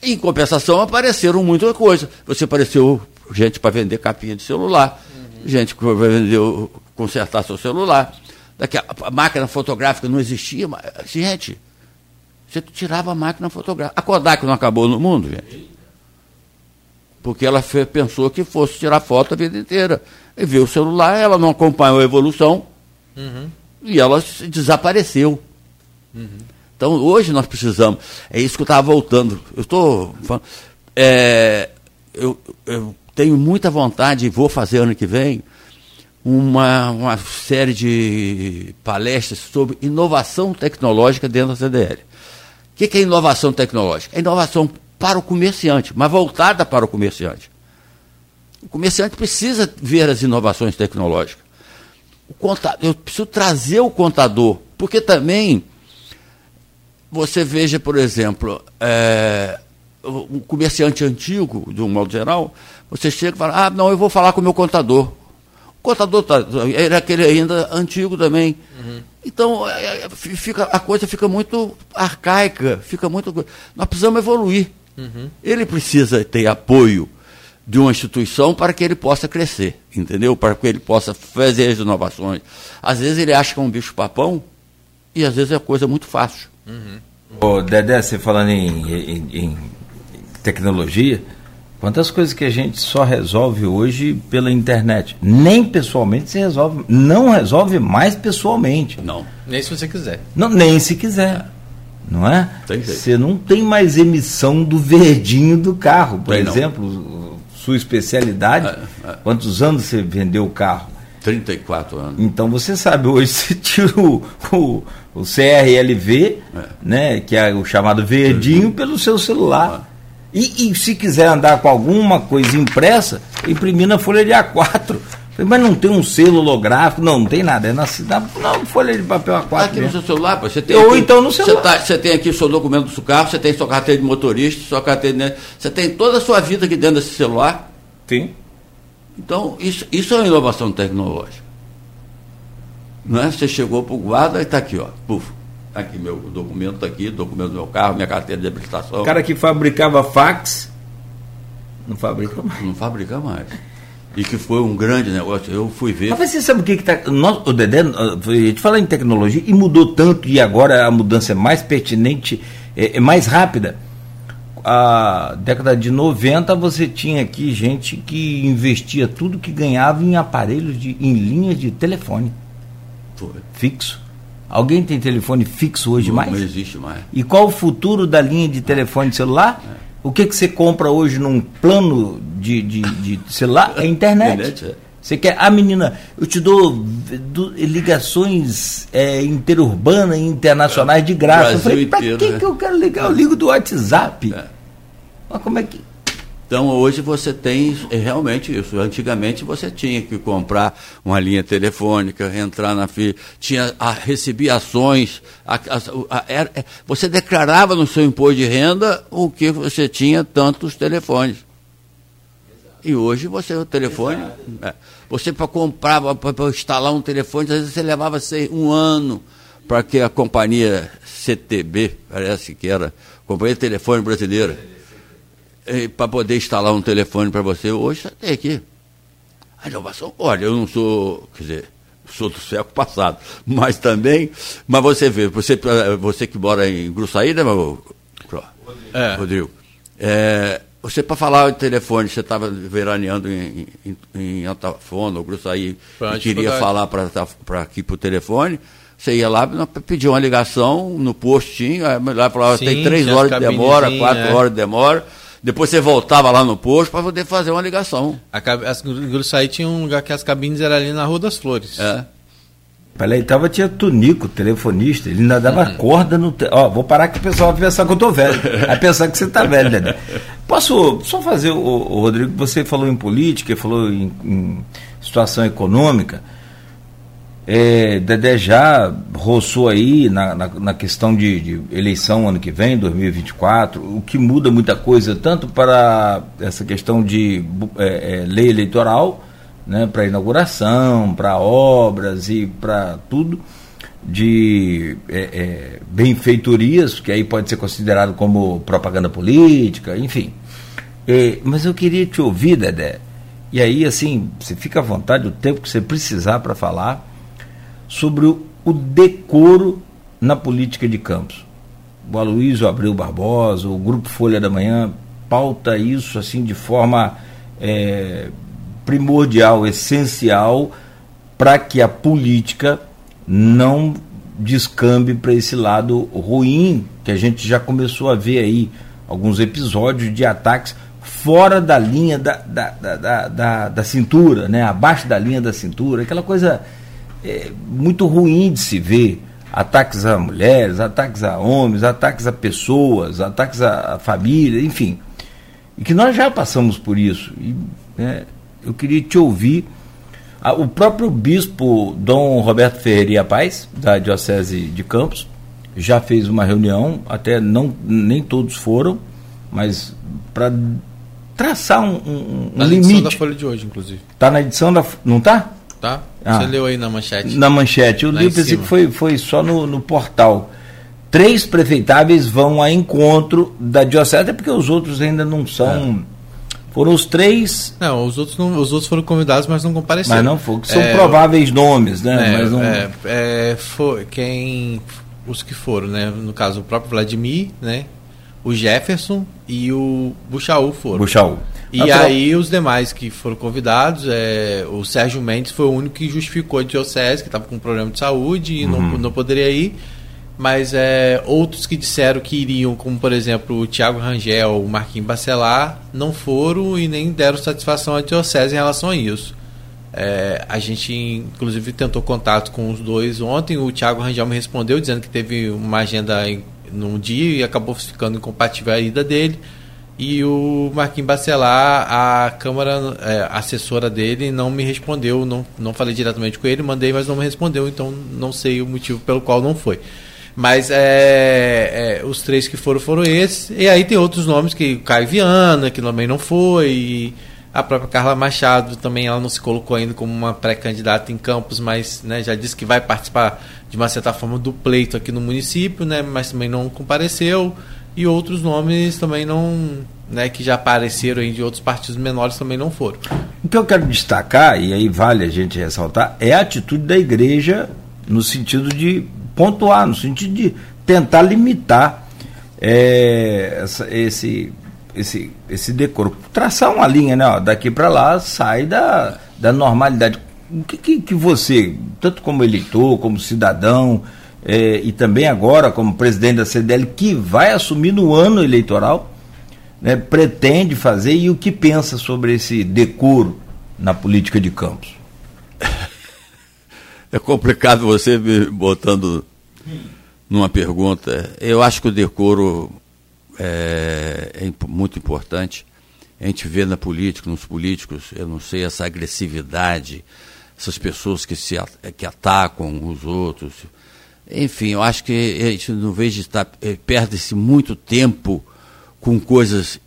Em compensação, apareceram muita coisa. Você apareceu gente para vender capinha de celular, uhum. gente vai vender consertar seu celular. Daqui a, a máquina fotográfica não existia, mas, gente, você tirava a máquina fotográfica. A Kodak não acabou no mundo, gente. Porque ela pensou que fosse tirar foto a vida inteira. E viu o celular, ela não acompanhou a evolução uhum. E ela desapareceu. Uhum. Então, hoje nós precisamos. É isso que eu estava voltando. Eu estou. É, eu, eu tenho muita vontade, e vou fazer ano que vem, uma, uma série de palestras sobre inovação tecnológica dentro da CDL. O que, que é inovação tecnológica? É inovação para o comerciante, mas voltada para o comerciante. O comerciante precisa ver as inovações tecnológicas. O contador, eu preciso trazer o contador, porque também você veja, por exemplo, é, um comerciante antigo, de um modo geral, você chega e fala, ah, não, eu vou falar com o meu contador. O contador tá, era aquele ainda antigo também. Uhum. Então, é, é, fica, a coisa fica muito arcaica, fica muito. Nós precisamos evoluir. Uhum. Ele precisa ter apoio de uma instituição para que ele possa crescer, entendeu? Para que ele possa fazer as inovações. Às vezes ele acha que é um bicho papão e às vezes é coisa muito fácil. Uhum. Ô, Dedé, você falando em, em, em tecnologia, quantas coisas que a gente só resolve hoje pela internet? Nem pessoalmente se resolve, não resolve mais pessoalmente. Não. Nem se você quiser. Não, nem se quiser. Não é? Você não tem mais emissão do verdinho do carro, por tem exemplo. Não sua especialidade. É, é. Quantos anos você vendeu o carro? 34 anos. Então você sabe, hoje [laughs] você tira o, o, o CRLV, é. né, que é o chamado verdinho, pelo seu celular. E, e, se quiser andar com alguma coisa impressa, imprimir na folha de A4. Mas não tem um selo holográfico, não, não tem nada. É na cidade, não, folha de papel A4. Aqui mesmo. no seu celular, você tem. Ou aqui, então no celular. Você, tá, você tem aqui o seu documento do seu carro, você tem sua carteira de motorista, sua carteira de. Você tem toda a sua vida aqui dentro desse celular. Sim. Então, isso, isso é uma inovação tecnológica. Não é? Você chegou para o guarda e está aqui, ó. Puf, tá aqui meu documento, está aqui, documento do meu carro, minha carteira de habilitação. O cara que fabricava fax, não fabrica mais. Não fabrica mais e que foi um grande negócio. Eu fui ver. Mas você sabe o que está. O Dedé, a gente fala em tecnologia e mudou tanto, e agora a mudança é mais pertinente, é, é mais rápida. A década de 90 você tinha aqui gente que investia tudo que ganhava em aparelhos, de, em linhas de telefone. Foi. Fixo. Alguém tem telefone fixo hoje não, mais? Não existe mais. E qual o futuro da linha de telefone celular? É. O que, que você compra hoje num plano de, de, de celular? É internet. [laughs] internet é. Você quer. A ah, menina, eu te dou do, ligações é, interurbanas e internacionais de graça. Brasil eu falei, pra que, né? que eu quero ligar? Eu ligo do WhatsApp. É. Mas como é que. Então hoje você tem é realmente isso. Antigamente você tinha que comprar uma linha telefônica, entrar na FIA, tinha a, recebia ações, a, a, é, você declarava no seu imposto de renda o que você tinha tantos telefones. E hoje você o telefone, é, você para comprar, para instalar um telefone, às vezes você levava sei, um ano para que a companhia CTB, parece que era, Companhia de Telefone Brasileira é, para poder instalar um telefone para você hoje, você tem aqui. A inovação, olha, eu não sou, quer dizer, sou do século passado, mas também, mas você vê, você, você que mora em Gruçaí, né, meu, é. Rodrigo? É, você para falar de telefone, você estava veraneando em, em, em Antafona, ou Gruçaí, e queria falar para aqui para o telefone, você ia lá pedir uma ligação no postinho, lá falava, tem três horas de demora, quatro é. horas de demora depois você voltava lá no posto para poder fazer uma ligação. A, as Gruçaí tinha um lugar que as cabines eram ali na Rua das Flores. É. Peraí, tava tinha Tunico, telefonista, ele ainda dava uhum. corda no. Te... Ó, vou parar que o pessoal vai pensar que eu tô velho. Vai pensar que você tá velho, Dedé. Posso só fazer, o, o, Rodrigo, você falou em política, falou em, em situação econômica. É, Dedé já roçou aí na, na, na questão de, de, eleição ano que vem, 2024, o que muda muita coisa, tanto para essa questão de é, é, lei eleitoral, né, para inauguração, para obras e para tudo, de é, é, benfeitorias, que aí pode ser considerado como propaganda política, enfim. É, mas eu queria te ouvir, Dedé, e aí, assim, você fica à vontade o tempo que você precisar para falar sobre o decoro na política de Campos. O Aloysio Abreu Barbosa, o Grupo Folha da Manhã, pauta isso assim de forma é, primordial, essencial, para que a política não descambe para esse lado ruim que a gente já começou a ver aí alguns episódios de ataques fora da linha da, da, da, da, da cintura, né? abaixo da linha da cintura, aquela coisa é, muito ruim de se ver. Ataques a mulheres, ataques a homens, ataques a pessoas, ataques a, família, enfim. E que nós já passamos por isso. E, né, eu queria te ouvir. Ah, o próprio bispo Dom Roberto Ferreira Paz, da Diocese de Campos, já fez uma reunião, até não nem todos foram, mas para traçar um, um, um limite. edição da Folha de hoje, inclusive. Tá na edição da. Não tá? Tá. Ah, Você leu aí na manchete. Na manchete. Eu li, pensei que foi, foi só no, no portal. Três prefeitáveis vão a encontro da Diocese, até porque os outros ainda não são. É. Foram os três. Não, os outros, não, os outros foram convidados, mas não compareceram. Mas não foram, são é, prováveis nomes, né? É, mas não... é, é, foi quem. Os que foram, né? No caso, o próprio Vladimir, né? o Jefferson e o Buchaú foram. Buchaú. E aí os demais que foram convidados, é, o Sérgio Mendes foi o único que justificou a diocese, que estava com um problema de saúde e uhum. não, não poderia ir. Mas é, outros que disseram que iriam, como por exemplo o Tiago Rangel, o Marquinhos Bacelar, não foram e nem deram satisfação à diocese em relação a isso. É, a gente, inclusive, tentou contato com os dois ontem. O Tiago Rangel me respondeu dizendo que teve uma agenda num dia e acabou ficando incompatível a ida dele. E o Marquinhos Bacelar, a Câmara é, assessora dele, não me respondeu. Não, não falei diretamente com ele, mandei, mas não me respondeu. Então não sei o motivo pelo qual não foi. Mas é, é, os três que foram foram esses. E aí tem outros nomes que Caio Viana, que também não foi. A própria Carla Machado também ela não se colocou ainda como uma pré-candidata em Campos, mas né, já disse que vai participar de uma certa forma do pleito aqui no município, né, mas também não compareceu. E outros nomes também não, né, que já apareceram aí de outros partidos menores também não foram. O que eu quero destacar, e aí vale a gente ressaltar, é a atitude da igreja no sentido de pontuar, no sentido de tentar limitar é, essa, esse esse, esse decoro. Traçar uma linha, né? Ó, daqui para lá sai da, da normalidade. O que, que, que você, tanto como eleitor, como cidadão, é, e também agora como presidente da CDL, que vai assumir no ano eleitoral, né, pretende fazer e o que pensa sobre esse decoro na política de Campos? [laughs] É complicado você me botando numa pergunta. Eu acho que o decoro é, é muito importante. A gente vê na política, nos políticos, eu não sei, essa agressividade, essas pessoas que, se, que atacam os outros. Enfim, eu acho que a gente, vez de estar, é, perde-se muito tempo com coisas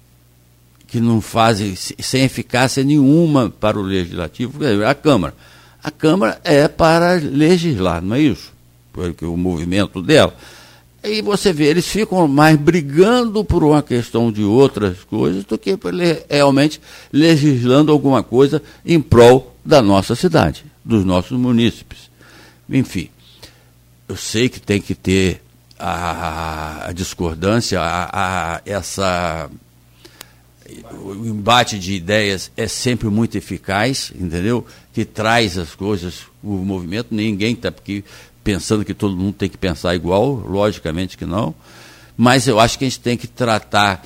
que não fazem, sem eficácia nenhuma para o legislativo, a Câmara. A Câmara é para legislar, não é isso? Porque o movimento dela. E você vê, eles ficam mais brigando por uma questão de outras coisas do que realmente legislando alguma coisa em prol da nossa cidade, dos nossos munícipes. Enfim, eu sei que tem que ter a, a discordância, a, a, essa o embate de ideias é sempre muito eficaz, entendeu? Que traz as coisas, o movimento, ninguém está aqui pensando que todo mundo tem que pensar igual, logicamente que não, mas eu acho que a gente tem que tratar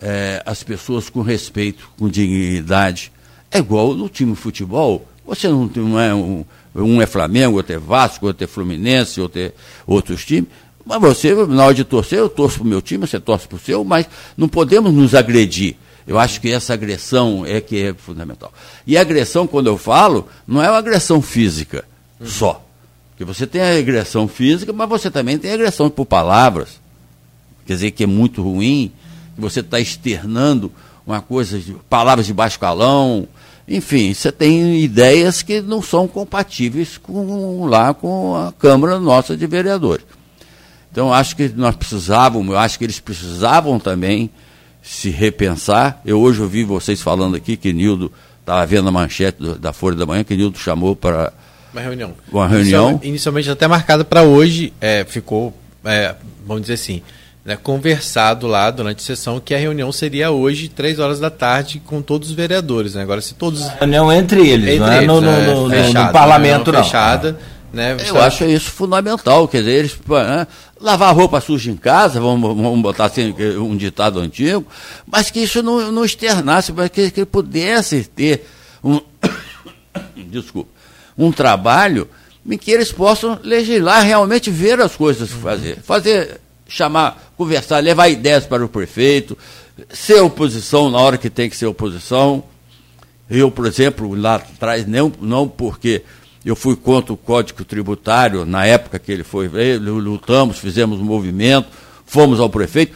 é, as pessoas com respeito, com dignidade. É igual no time de futebol, você não, não é um, um é Flamengo, outro é Vasco, outro é Fluminense, outro é outros times, mas você, na hora de torcer, eu torço para o meu time, você torce para o seu, mas não podemos nos agredir. Eu acho que essa agressão é que é fundamental. E a agressão, quando eu falo, não é uma agressão física só. Porque você tem a agressão física, mas você também tem a agressão por palavras. Quer dizer, que é muito ruim, que você está externando uma coisa, de, palavras de baixo calão. Enfim, você tem ideias que não são compatíveis com lá com a Câmara nossa de Vereadores. Então, acho que nós precisávamos, eu acho que eles precisavam também se repensar. Eu hoje ouvi vocês falando aqui que Nildo estava vendo a manchete do, da Folha da Manhã, que Nildo chamou para uma reunião. Uma reunião. Inicialmente, inicialmente até marcada para hoje, é, ficou, é, vamos dizer assim, né, conversado lá durante a sessão que a reunião seria hoje, três horas da tarde, com todos os vereadores. Né? Agora, se todos. A reunião entre eles, entre não é no, no, no, fechada, no, parlamento, não. Fechada. Né? Eu acho isso fundamental, quer dizer, eles né, lavar roupa suja em casa, vamos, vamos botar assim um ditado antigo, mas que isso não, não externasse, mas que, que pudesse ter um, [coughs] desculpa, um trabalho em que eles possam legislar, realmente ver as coisas fazer. Fazer, chamar, conversar, levar ideias para o prefeito, ser oposição na hora que tem que ser oposição. Eu, por exemplo, lá atrás, não, não porque eu fui contra o Código Tributário, na época que ele foi, lutamos, fizemos um movimento, fomos ao prefeito.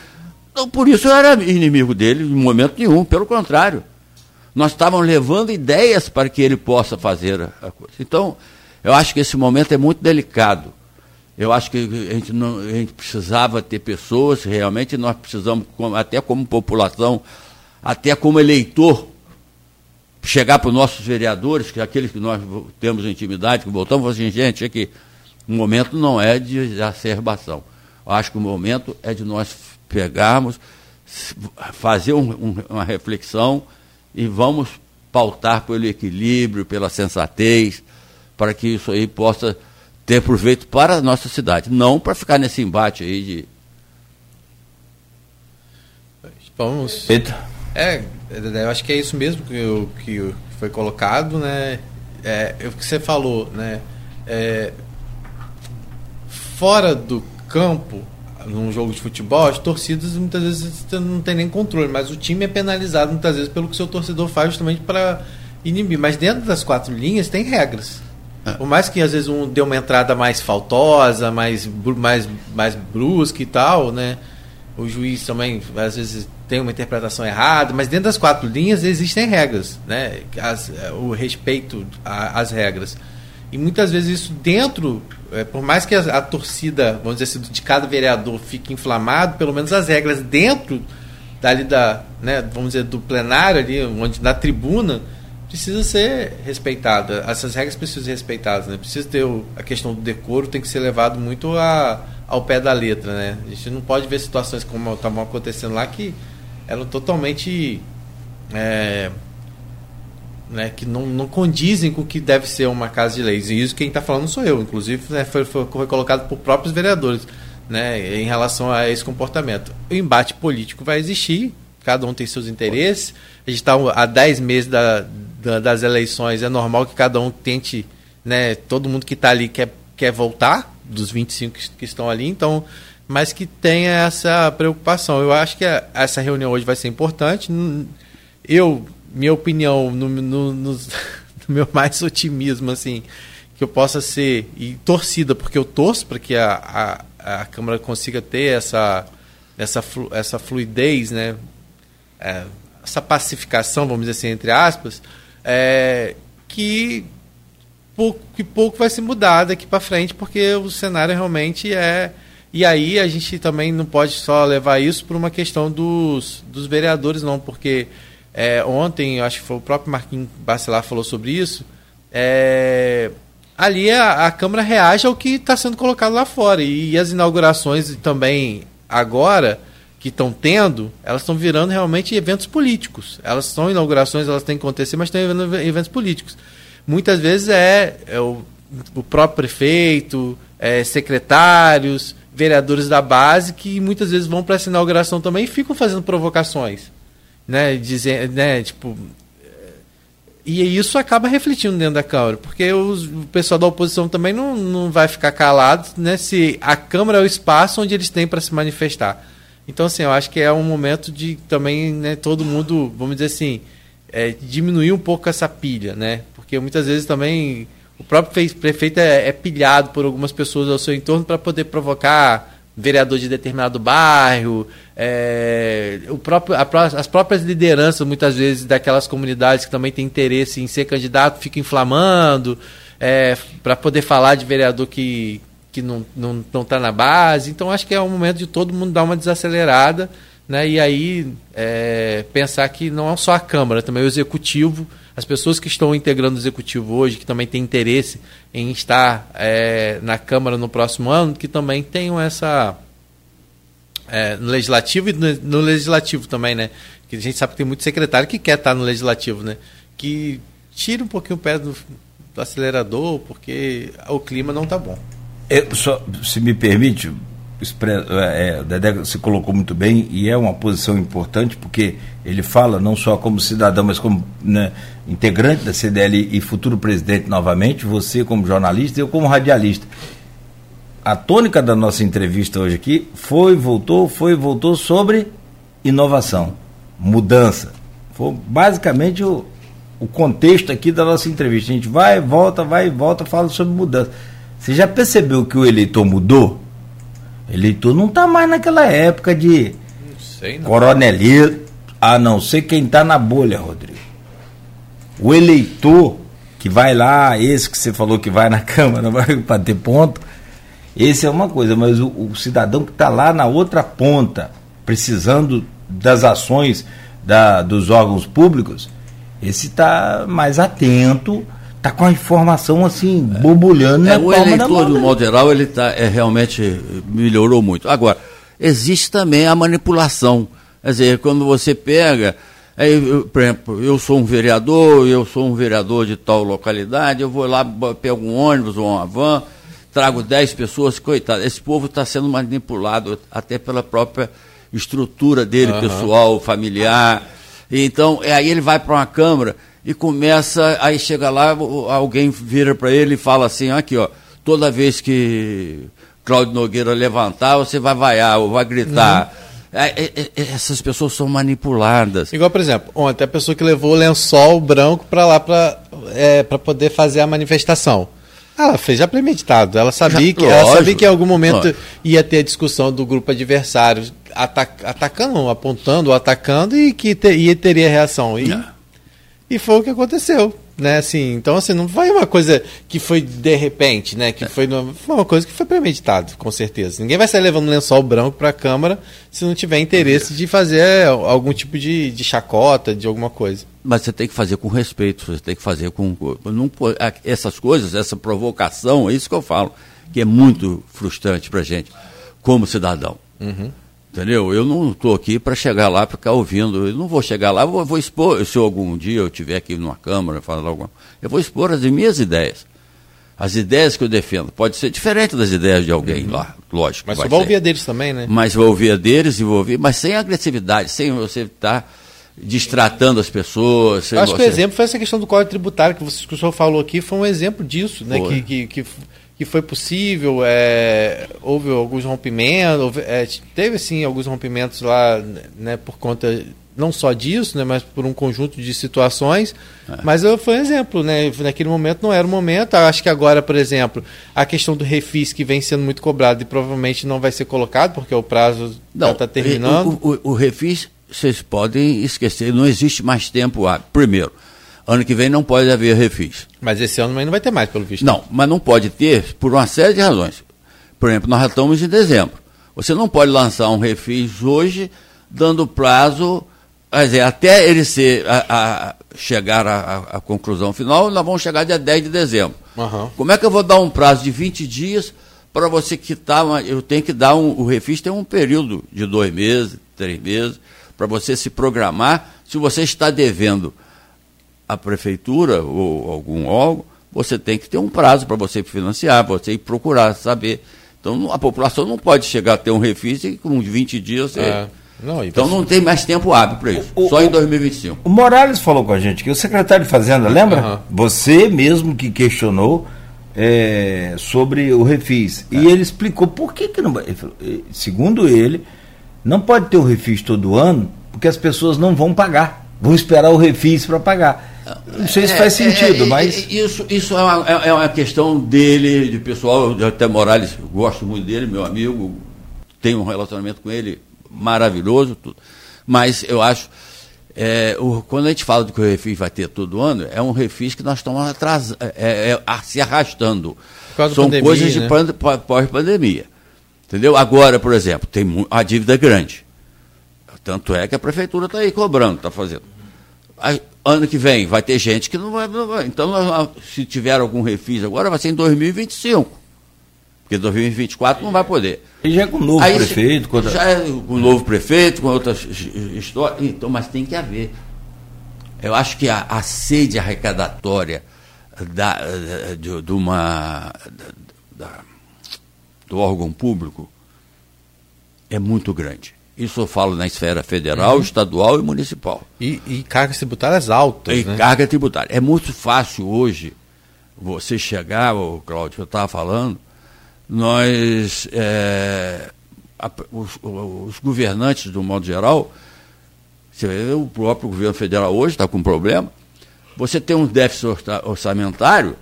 Então, por isso eu era inimigo dele em momento nenhum, pelo contrário. Nós estávamos levando ideias para que ele possa fazer a coisa. Então, eu acho que esse momento é muito delicado. Eu acho que a gente, não, a gente precisava ter pessoas, realmente nós precisamos, até como população, até como eleitor, chegar para os nossos vereadores, que é aqueles que nós temos intimidade, que voltamos e assim, gente, é que o momento não é de exacerbação. Eu acho que o momento é de nós pegarmos, fazer um, um, uma reflexão e vamos pautar pelo equilíbrio, pela sensatez, para que isso aí possa ter proveito para a nossa cidade, não para ficar nesse embate aí de. Vamos. É, eu acho que é isso mesmo que, que foi colocado, né? É, é, o que você falou, né? É, fora do campo, num jogo de futebol, as torcidas muitas vezes não tem nem controle, mas o time é penalizado muitas vezes pelo que o seu torcedor faz justamente para inibir. Mas dentro das quatro linhas tem regras. Por mais que às vezes um dê uma entrada mais faltosa, mais, mais, mais brusca e tal, né? O juiz também às vezes tem uma interpretação errada, mas dentro das quatro linhas existem regras, né? As, o respeito às regras. E muitas vezes isso dentro, é, por mais que a, a, torcida, vamos dizer assim, de cada vereador fique inflamado, pelo menos as regras dentro dali da, né, vamos dizer, do plenário ali, onde na tribuna, precisa ser respeitada. Essas regras precisam ser respeitadas, né? Precisa ter o, a questão do decoro, tem que ser levado muito a, ao pé da letra, né? A gente não pode ver situações como estavam acontecendo lá que eram totalmente é, né, que não, não condizem com o que deve ser uma casa de leis. E isso quem está falando sou eu, inclusive né, foi, foi, colocado por próprios vereadores né, em relação a esse comportamento. O embate político vai existir, cada um tem seus interesses. A gente está há 10 meses da, da, das eleições, é normal que cada um tente, né, todo mundo que está ali quer, quer voltar, dos 25 que, que estão ali, então mas que tenha essa preocupação. Eu acho que essa reunião hoje vai ser importante. Eu, minha opinião, no, no, no, [laughs] no meu mais otimismo, assim, que eu possa ser, e torcida, porque eu torço para que a, a, a Câmara consiga ter essa, essa, essa fluidez, né? É, essa pacificação, vamos dizer assim, entre aspas, é, que pouco, que pouco vai se mudar daqui para frente, porque o cenário realmente é e aí a gente também não pode só levar isso por uma questão dos, dos vereadores, não, porque é, ontem, acho que foi o próprio Marquinhos Bacelar falou sobre isso, é, ali a, a, Câmara reage ao que está sendo colocado lá fora. E, e as inaugurações também agora que estão tendo, elas estão virando realmente eventos políticos. Elas são inaugurações, elas têm que acontecer, mas estão virando eventos políticos. Muitas vezes é, é o, o próprio prefeito, é, secretários, vereadores da base que muitas vezes vão para essa inauguração também e ficam fazendo provocações, né, dizendo, né, tipo, e isso acaba refletindo dentro da Câmara, porque os, o pessoal da oposição também não, não vai ficar calado, né, se a Câmara é o espaço onde eles têm para se manifestar. Então, assim, eu acho que é um momento de também, né, todo mundo, vamos dizer assim, é, diminuir um pouco essa pilha, né, porque muitas vezes também o próprio prefeito é, é pilhado por algumas pessoas ao seu entorno para poder provocar vereador de determinado bairro, é, o próprio, a, as próprias lideranças, muitas vezes, daquelas comunidades que também têm interesse em ser candidato, ficam inflamando é, para poder falar de vereador que, que não está não, não tá na base. Então, acho que é um momento de todo mundo dar uma desacelerada né, e aí é, pensar que não é só a Câmara, também o Executivo as pessoas que estão integrando o executivo hoje, que também têm interesse em estar é, na Câmara no próximo ano, que também tenham essa. É, no legislativo e no, no, legislativo também, né? Que a gente sabe que tem muito secretário que quer estar no legislativo, né? Que tira um pouquinho o pé do, do acelerador, porque o clima não está bom. Eu só, se me permite, é, o Dedé se colocou muito bem e é uma posição importante porque ele fala não só como cidadão, mas como né, integrante da CDL e futuro presidente novamente, você como jornalista e eu como radialista. A tônica da nossa entrevista hoje aqui foi, voltou, foi, voltou sobre inovação, mudança. Foi basicamente o, o contexto aqui da nossa entrevista. A gente vai, volta, vai e volta, fala sobre mudança. Você já percebeu que o eleitor mudou? Eleitor não está mais naquela época de coronelismo, a não ser quem está na bolha, Rodrigo. O eleitor que vai lá, esse que você falou que vai na [laughs] Câmara, vai para ter ponto, esse é uma coisa, mas o, o cidadão que está lá na outra ponta, precisando das ações da, dos órgãos públicos, esse está mais atento tá com a informação assim, borbulhando é, na O eleitor, do modo geral, ele tá, é, realmente melhorou muito. Agora, existe também a manipulação. Quer dizer, quando você pega, aí, eu, por exemplo, eu sou um vereador, eu sou um vereador de tal localidade, eu vou lá, pego um ônibus ou uma van, trago 10 pessoas, coitado, esse povo está sendo manipulado até pela própria estrutura dele, uhum. pessoal, familiar. Então, é, aí ele vai para uma Câmara e começa, aí chega lá, alguém vira para ele e fala assim, aqui ó, toda vez que Cláudio Nogueira levantar, você vai vaiar ou vai gritar. Uhum. É, é, é, essas pessoas são manipuladas. Igual, por exemplo, ontem a pessoa que levou o lençol branco para lá para é, poder fazer a manifestação. Ela fez já premeditado. Ela sabia, que, ela sabia que em algum momento ia ter a discussão do grupo adversário atac, atacando, apontando, atacando e que ter, ia teria reação. E, e foi o que aconteceu, né? Assim, então assim, não foi uma coisa que foi de repente, né? Que foi, foi uma coisa que foi premeditado, com certeza. Ninguém vai sair levando um lençol branco para a câmara se não tiver interesse de fazer algum tipo de, de chacota, de alguma coisa. Mas você tem que fazer com respeito, você tem que fazer com não, essas coisas, essa provocação, é isso que eu falo, que é muito frustrante para gente como cidadão. Uhum. Entendeu? Eu não estou aqui para chegar lá para ficar ouvindo. Eu não vou chegar lá, vou, vou expor. Se algum dia eu estiver aqui numa Câmara, falar alguma eu vou expor as minhas ideias. As ideias que eu defendo. Pode ser diferente das ideias de alguém uhum. lá, lógico. Mas você vai ouvir a deles também, né? Mas vou ouvir a deles e vou ouvir, mas sem agressividade, sem você estar tá distratando as pessoas. Acho você... que o exemplo foi essa questão do código tributário que, você, que o senhor falou aqui, foi um exemplo disso, né? Que, que, que que foi possível, é, houve alguns rompimentos, houve, é, teve sim alguns rompimentos lá, né, por conta não só disso, né, mas por um conjunto de situações. É. Mas foi um exemplo, né? Naquele momento não era o momento. Acho que agora, por exemplo, a questão do refis que vem sendo muito cobrado e provavelmente não vai ser colocado porque o prazo já está terminando. O, o, o refis vocês podem esquecer, não existe mais tempo. Primeiro, Ano que vem não pode haver refis. Mas esse ano não vai ter mais, pelo visto. Não, mas não pode ter por uma série de razões. Por exemplo, nós já estamos em dezembro. Você não pode lançar um refis hoje, dando prazo, quer dizer, até ele ser, a, a chegar à conclusão final, nós vamos chegar dia 10 de dezembro. Uhum. Como é que eu vou dar um prazo de 20 dias para você quitar? Uma, eu tenho que dar um. O refis tem um período de dois meses, três meses, para você se programar. Se você está devendo a prefeitura ou algum órgão, você tem que ter um prazo para você financiar, você ir procurar saber. Então a população não pode chegar a ter um refis e com 20 dias você. É. Não, então não tem mais tempo hábil para isso. O, só o, em 2025. O Morales falou com a gente que o secretário de Fazenda, lembra? Uhum. Você mesmo que questionou é, sobre o refis. É. E ele explicou por que, que não. Ele falou, segundo ele, não pode ter o refis todo ano, porque as pessoas não vão pagar. Vão esperar o refis para pagar. Não sei se faz é, é, sentido, é, mas. Isso, isso é, uma, é uma questão dele, de pessoal, até Morales, gosto muito dele, meu amigo, tenho um relacionamento com ele maravilhoso, tudo. mas eu acho. É, o, quando a gente fala de que o refis vai ter todo ano, é um refis que nós estamos atrás, é, é, se arrastando. São pandemia, coisas de né? pós-pandemia. Entendeu? Agora, por exemplo, tem a dívida grande. Tanto é que a prefeitura está aí cobrando, está fazendo ano que vem vai ter gente que não vai. Não vai. Então, se tiver algum refis agora, vai ser em 2025. Porque 2024 não vai poder. E já é com o novo Aí, prefeito? Com Já é com o novo prefeito, com outras histórias. Então, mas tem que haver. Eu acho que a, a sede arrecadatória da, de, de uma, da, do órgão público é muito grande. Isso eu falo na esfera federal, uhum. estadual e municipal. E, e, cargas tributárias altas. E né? carga tributária. É muito fácil hoje você chegar, o Cláudio, eu estava falando, nós, é, a, os, os, governantes, do modo geral, vê, o próprio governo federal hoje está com problema, você tem um déficit orçamentário,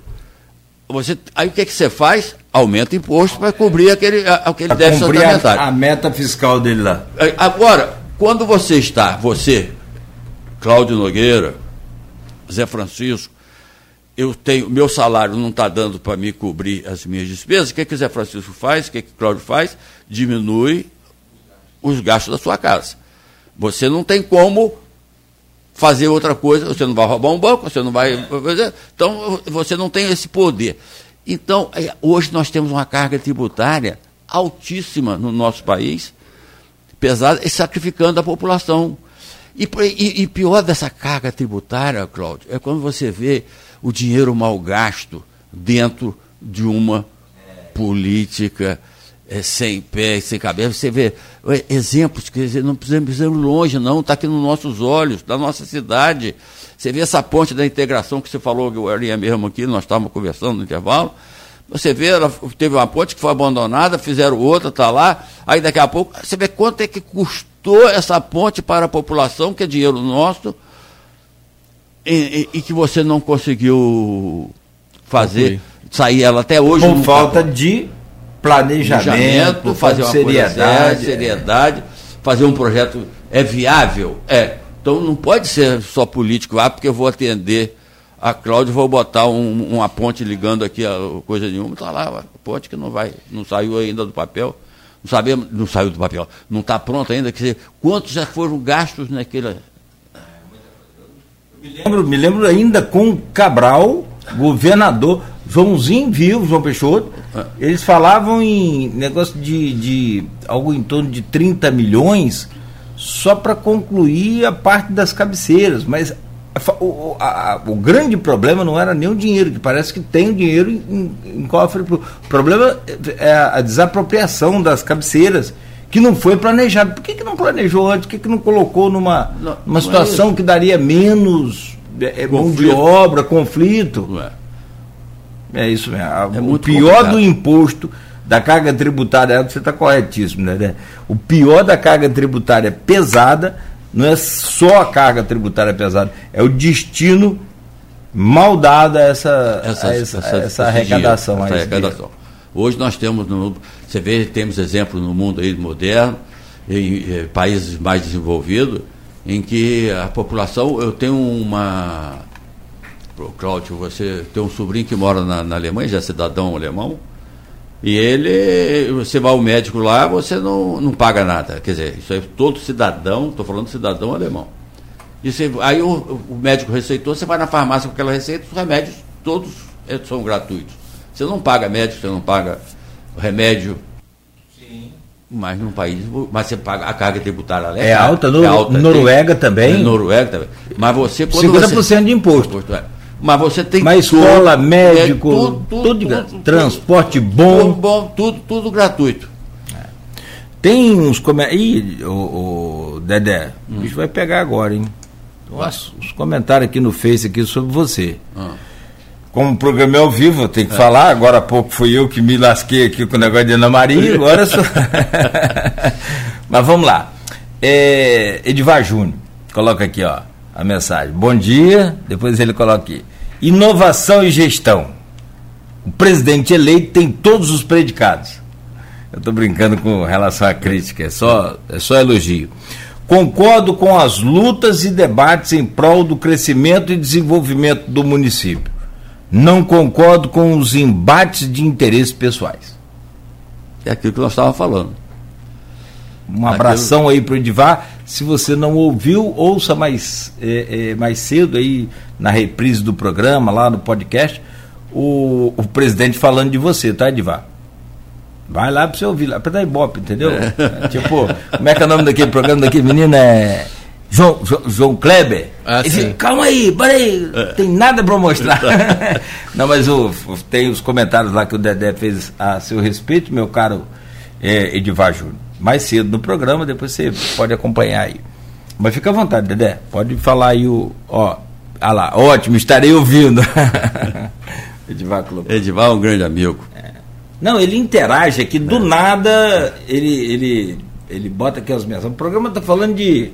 você, aí o que, é que você faz? Aumenta o imposto para cobrir aquele, aquele pra déficit orçamentário. A, a meta fiscal dele lá. Agora, quando você está, você, Cláudio Nogueira, Zé Francisco, eu tenho, meu salário não está dando para me cobrir as minhas despesas, o que, é que o Zé Francisco faz? O que, é que o Cláudio faz? Diminui os gastos da sua casa. Você não tem como fazer outra coisa, você não vai roubar um banco, você não vai. Então, você não tem esse poder. Então, é, hoje nós temos uma carga tributária altíssima no nosso país, pesada, e sacrificando a população. E, e, e pior dessa carga tributária, Cláudio, é quando você vê o dinheiro mal gasto dentro de uma política é, sem pé, sem cabeça. Você vê exemplos, quer dizer, não precisamos ir longe, não, está aqui nos nossos olhos, da nossa cidade. Você vê essa ponte da integração que você falou, que eu era mesmo aqui, nós estávamos conversando no intervalo. Você vê, ela teve uma ponte que foi abandonada, fizeram outra, está lá, aí daqui a pouco, você vê quanto é que custou essa ponte para a população, que é dinheiro nosso, e, e, e que você não conseguiu fazer, sair ela até hoje. Com falta de planejamento, planejamento fazer uma seriedade, seriedade, fazer um projeto é viável, é. Então não pode ser só político, ah, porque eu vou atender a Cláudia, vou botar um, uma ponte ligando aqui a coisa nenhuma, está lá, a ponte que não vai, não saiu ainda do papel, não sabemos, não saiu do papel, não está pronto ainda, quer dizer, quantos já foram gastos naquele me lembro, me lembro ainda com Cabral, governador, Joãozinho viu, João Peixoto, ah. eles falavam em negócio de, de algo em torno de 30 milhões só para concluir a parte das cabeceiras, mas o, a, o, grande problema não era nem o dinheiro, que parece que tem o dinheiro em, em cofre. O problema é a desapropriação das cabeceiras que não foi planejado. Por que, que não planejou antes? Por que, que não colocou numa não, uma é situação é que daria menos é, mão de obra, conflito? É. é. isso mesmo. É o pior complicado. do imposto, da carga tributária, você está corretíssimo, né, né? O pior da carga tributária pesada não é só a carga tributária pesada, é o destino mal dado a essa, essa, a essa, essa, essa arrecadação. Essa arrecadação. Hoje nós temos, no, você vê, temos exemplos no mundo aí moderno, em, em eh, países mais desenvolvidos, em que a população, eu tenho uma. Cláudio, você tem um sobrinho que mora na, na Alemanha, já é cidadão alemão, e ele, você vai ao médico lá, você não, não paga nada. Quer dizer, isso é todo cidadão, estou falando cidadão alemão. E você, aí o, o, médico receitou, você vai na farmácia com aquela receita, os remédios todos eh, são gratuitos. Você não paga médico, você não paga remédio. Sim. Mas num país. Mas você paga a carga tributária é, é alta, no, é alta. Noruega tem, também. É, Noruega também. Mas você. 50% você, de imposto. imposto é. Mas você tem Mas escola, é médico, tudo, tudo, tudo, tudo, transporte bom. Tudo bom, tudo, tudo gratuito. Tem uns comentários. Ih, o, o Dedé, hum. o bicho vai pegar agora, hein? Nossa, os comentários aqui no Face aqui sobre você. Hum. Como o programa é ao vivo, eu tenho que é. falar. Agora há pouco fui eu que me lasquei aqui com o negócio de Ana Maria, [laughs] agora sou. [laughs] Mas vamos lá. É, Edivar Júnior, coloca aqui ó, a mensagem. Bom dia, depois ele coloca aqui. Inovação e gestão. O presidente eleito tem todos os predicados. Eu estou brincando com relação à crítica, é só, é só elogio. Concordo com as lutas e debates em prol do crescimento e desenvolvimento do município não concordo com os embates de interesses pessoais. É aquilo que nós estávamos falando. Um abração aquilo... aí para o Edivar. Se você não ouviu, ouça mais, é, é, mais cedo aí na reprise do programa, lá no podcast, o, o presidente falando de você, tá, Edivar? Vai lá para você ouvir, lá para dar ibope, entendeu? É. [laughs] tipo, como é que é o nome daquele programa daquele menino? É João, João, João Kleber. Ah, Ele sim. fica, Calma aí, peraí, tem nada para mostrar. [laughs] [laughs] Não, mas o, tem os comentários lá que o Dedé fez a seu respeito, meu caro é, Edivar Júnior. Mais cedo no programa, depois você pode acompanhar aí. Mas fica à vontade, Dedé. Pode falar aí o. Ó, ah lá, ótimo, estarei ouvindo. [laughs] Edivar colocou. Edivar é um grande amigo. Não, ele interage aqui, do nada ele, ele, ele bota aqui as mensagens. O programa está falando de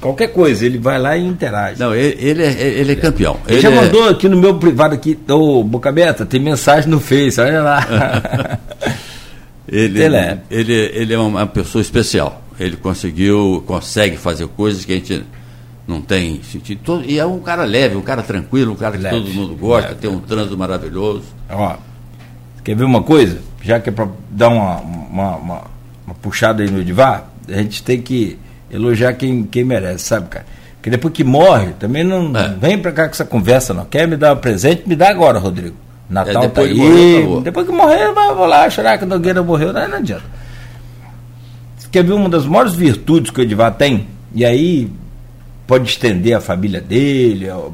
qualquer coisa, ele vai lá e interage. Não, ele, ele é, ele é campeão. ele Ele já é- mandou aqui no meu privado aqui, ô Boca Aberta, tem mensagem no Face, olha lá. [laughs] Ele, Ele é. ele, ele é uma pessoa especial. Ele conseguiu, consegue fazer coisas que a gente não tem sentido. E é um cara leve, um cara tranquilo, um cara que Leve, todo mundo gosta, leve. tem um trânsito maravilhoso. Ó, quer ver uma coisa? Já que é para dar uma, uma, uma, uma puxada aí no Edivar, a gente tem que elogiar quem, quem merece, sabe, cara? Porque depois que morre, também não É. não vem pra cá com essa conversa, não. Quer me dar um presente? Me dá agora, Rodrigo. Natal É, tá depois aí. de morrer, acabou. depois que morrer, vou lá chorar que a Nogueira morreu. Não, não adianta. Quer ver uma das maiores virtudes que o Edivar tem? E aí pode estender a família dele, ao,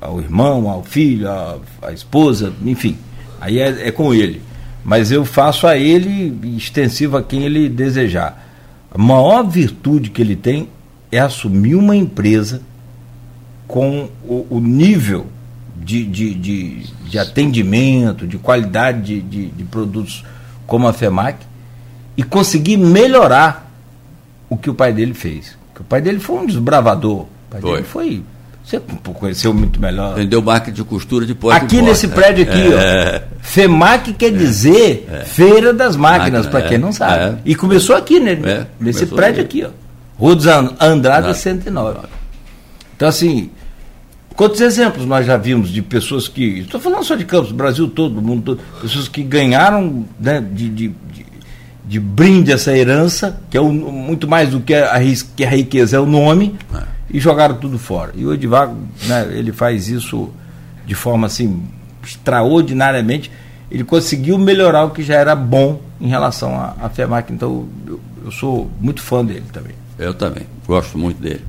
ao irmão, ao filho, à, esposa, enfim. Aí é, é com ele. Mas eu faço a ele extensivo a quem ele desejar. A maior virtude que ele tem é assumir uma empresa com o, o nível de, de, de, de atendimento, de qualidade de, de, de produtos como a FEMAC e conseguir melhorar o que o pai dele fez. Porque o pai dele foi um desbravador. O pai Foi. dele foi. Você conheceu muito melhor. Vendeu máquina de costura de porta Aqui nesse prédio aqui, É. ó. FEMAC quer dizer Feira das Máquinas, Máquina, para quem é. não sabe. É. E começou aqui, né? É, nesse prédio aqui. ó. Rua dos An- Andrade Andrade. 109. Então, assim, quantos exemplos nós já vimos de pessoas que. Estou falando só de Campos, Brasil todo, mundo todo. Pessoas que ganharam né, de, de, de, de brinde essa herança, que é muito mais do que a, que a riqueza, é o nome, e jogaram tudo fora. E o Edivar, né, ele faz isso de forma assim, extraordinariamente. Ele conseguiu melhorar o que já era bom em relação à, à FEMAC. Então, eu, eu sou muito fã dele também. Eu também, gosto muito dele.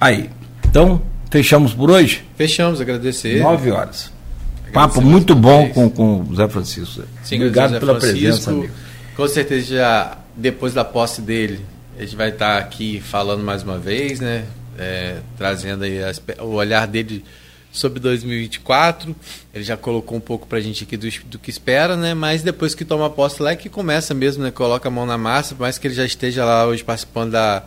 Aí. Então, fechamos por hoje? Fechamos, agradecer. Nove horas. Agradecer Papo muito bom com, com o Zé Francisco. Sim, Obrigado José pela Francisco. presença, amigo. Com certeza já depois da posse dele, a gente vai estar aqui falando mais uma vez, né? É, trazendo aí a espe- o olhar dele sobre 2024. Ele já colocou um pouco pra gente aqui do, do que espera, né? Mas depois que toma posse lá é que começa mesmo, né? Coloca a mão na massa, por mais que ele já esteja lá hoje participando da,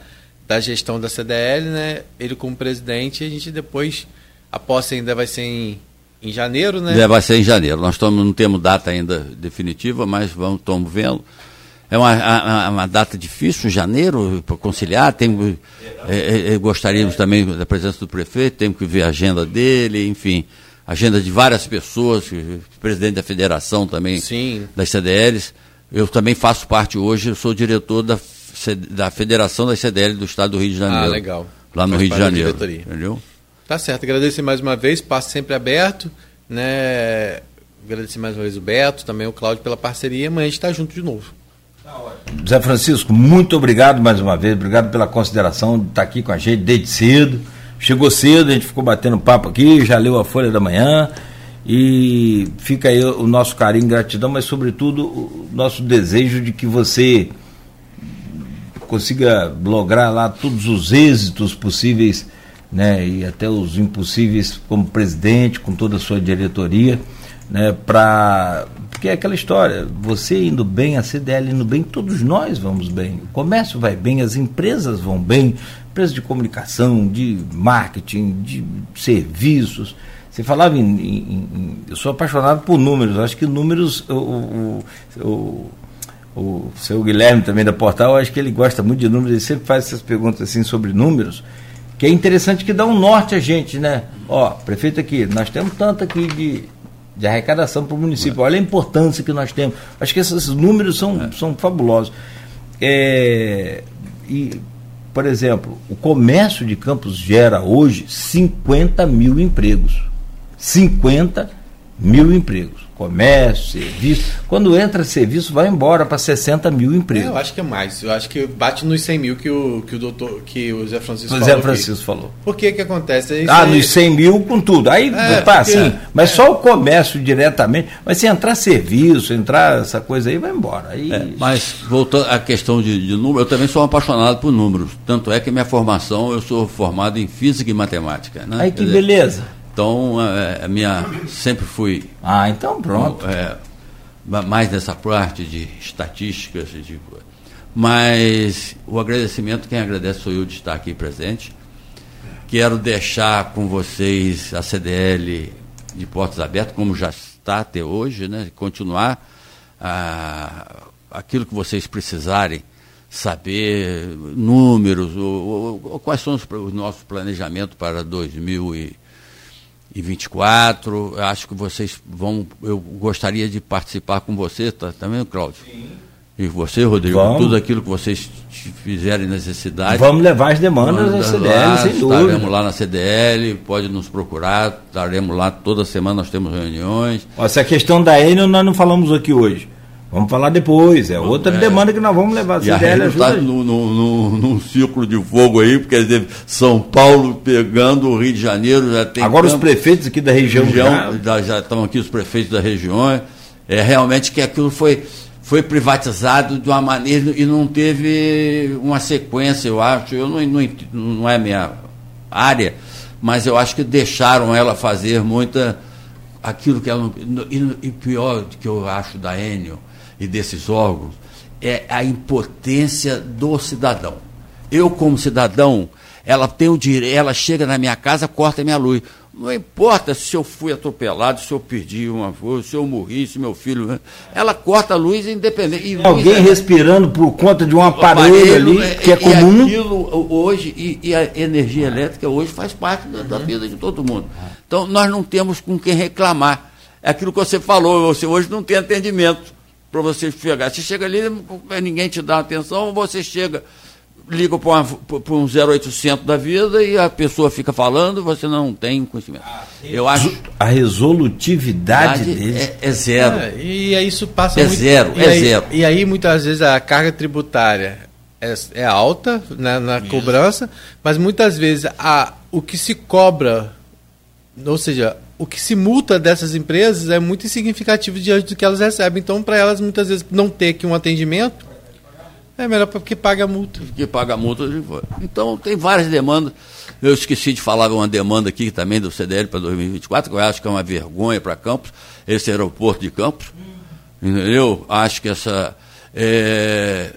da gestão da CDL, né? Ele como presidente, a gente depois a posse ainda vai ser em, em janeiro, né? É, vai ser em janeiro. Nós estamos, não temos data ainda definitiva, mas vamos, estamos vendo. É uma, a- uma data difícil, janeiro, para conciliar. Tem, é, é, é, gostaríamos também da presença do prefeito, temos que ver a agenda dele, enfim, agenda de várias pessoas, presidente da federação também, Sim. das CDLs. Eu também faço parte hoje, eu sou diretor da, da Federação das CDL do Estado do Rio de Janeiro. Ah, legal. Lá no Faz Rio de da Janeiro. Entendeu? Tá certo, agradecer mais uma vez, passo sempre aberto, né? Agradecer mais uma vez o Beto, também o Cláudio pela parceria, amanhã a gente está junto de novo. Zé Francisco, muito obrigado mais uma vez. Obrigado pela consideração de estar aqui com a gente desde cedo. Chegou cedo, a gente ficou batendo papo aqui, já leu a Folha da Manhã. E fica aí o nosso carinho e gratidão, mas sobretudo o nosso desejo de que você consiga lograr lá todos os êxitos possíveis, né, e até os impossíveis como presidente, com toda a sua diretoria, né, para porque é aquela história, você indo bem, a CDL indo bem, todos nós vamos bem. O comércio vai bem, as empresas vão bem, empresas de comunicação, de marketing, de serviços. Você falava em, em- em- eu sou apaixonado por números, acho que números o, o seu Guilherme também da Portal, acho que ele gosta muito de números, ele sempre faz essas perguntas assim sobre números, que é interessante que dá um norte a gente, né? Ó, prefeito aqui, nós temos tanto aqui de, de arrecadação para o município, olha a importância que nós temos. Acho que esses números são, são fabulosos. É, e, por exemplo, o comércio de Campos gera hoje 50 mil empregos. 50 mil empregos. Comércio, serviço. Quando entra serviço, vai embora para 60 mil empregos. É, eu acho que é mais. Eu acho que bate nos 100 mil que o, que o doutor, que o Zé Francisco o falou. Zé Francisco aqui. falou. Por que que acontece? Isso ah, aí... nos 100 mil com tudo. Aí é, tá assim, mas é. só o comércio diretamente. Mas se entrar serviço, entrar essa coisa aí, vai embora. Aí... É, mas voltando à questão de, de número, eu também sou apaixonado por números. Tanto é que minha formação, eu sou formado em física e matemática. Né? Aí que dizer, beleza. Então, a, a, minha sempre fui. Ah, então pronto. É, mais nessa parte de estatísticas, de, mas o agradecimento, quem agradece sou eu de estar aqui presente. Quero deixar com vocês a CDL de portas abertas, como já está até hoje, né? continuar ah, aquilo que vocês precisarem saber, números, ou, ou, quais são os, o nosso planejamento para 2024. Acho que vocês vão. Eu gostaria de participar com você, tá, também, Cláudio? Sim. E você, Rodrigo, Vamos. tudo aquilo que vocês fizerem necessidade. Vamos levar as demandas da CDL, lá, sem dúvida. Estaremos lá na CDL, pode nos procurar, estaremos lá toda semana, nós temos reuniões. Essa questão da Enel nós não falamos aqui hoje. Vamos falar depois, é outra é, demanda que nós vamos levar. A CDL está no, no, no, num ciclo de fogo aí, porque dizer, São Paulo pegando o Rio de Janeiro já tem. Agora os prefeitos aqui da região, região já, já estão aqui os prefeitos da região. É realmente que aquilo foi foi privatizado de uma maneira e não teve uma sequência, eu acho. Eu não, não, não é minha área, mas eu acho que deixaram ela fazer muita aquilo que ela e, e pior que eu acho da Enio e desses órgãos é a impotência do cidadão. Eu como cidadão, ela tem o direito, ela chega na minha casa, corta a minha luz. Não importa se eu fui atropelado, se eu perdi uma força, se eu morri, se meu filho. Ela corta a luz independente. E Alguém é, respirando por conta de um aparelho, aparelho ali é, que é comum. Aquilo hoje, e, e, a energia elétrica hoje faz parte da, da, vida de todo mundo. Então nós não temos com quem reclamar. É aquilo que você falou, você hoje não tem atendimento para você chegar. Você chega ali, ninguém te dá atenção, você chega liga para um 0800 da vida e a pessoa fica falando, você não tem conhecimento. Eu acho a resolutividade dele é, é, zero. É, e aí isso passa é muito, zero, é aí, zero. E aí muitas vezes a carga tributária é, é alta né, na cobrança, mas muitas vezes a, o que se cobra, ou seja, o que se multa dessas empresas é muito insignificativo diante do que elas recebem. Então, para elas muitas vezes não ter aqui um atendimento é melhor porque paga a multa. Que paga a multa. Então, tem várias demandas. Eu esqueci de falar uma demanda aqui também do CDL para 2024, que eu acho que é uma vergonha para Campos, esse aeroporto de Campos. Eu acho que essa. É...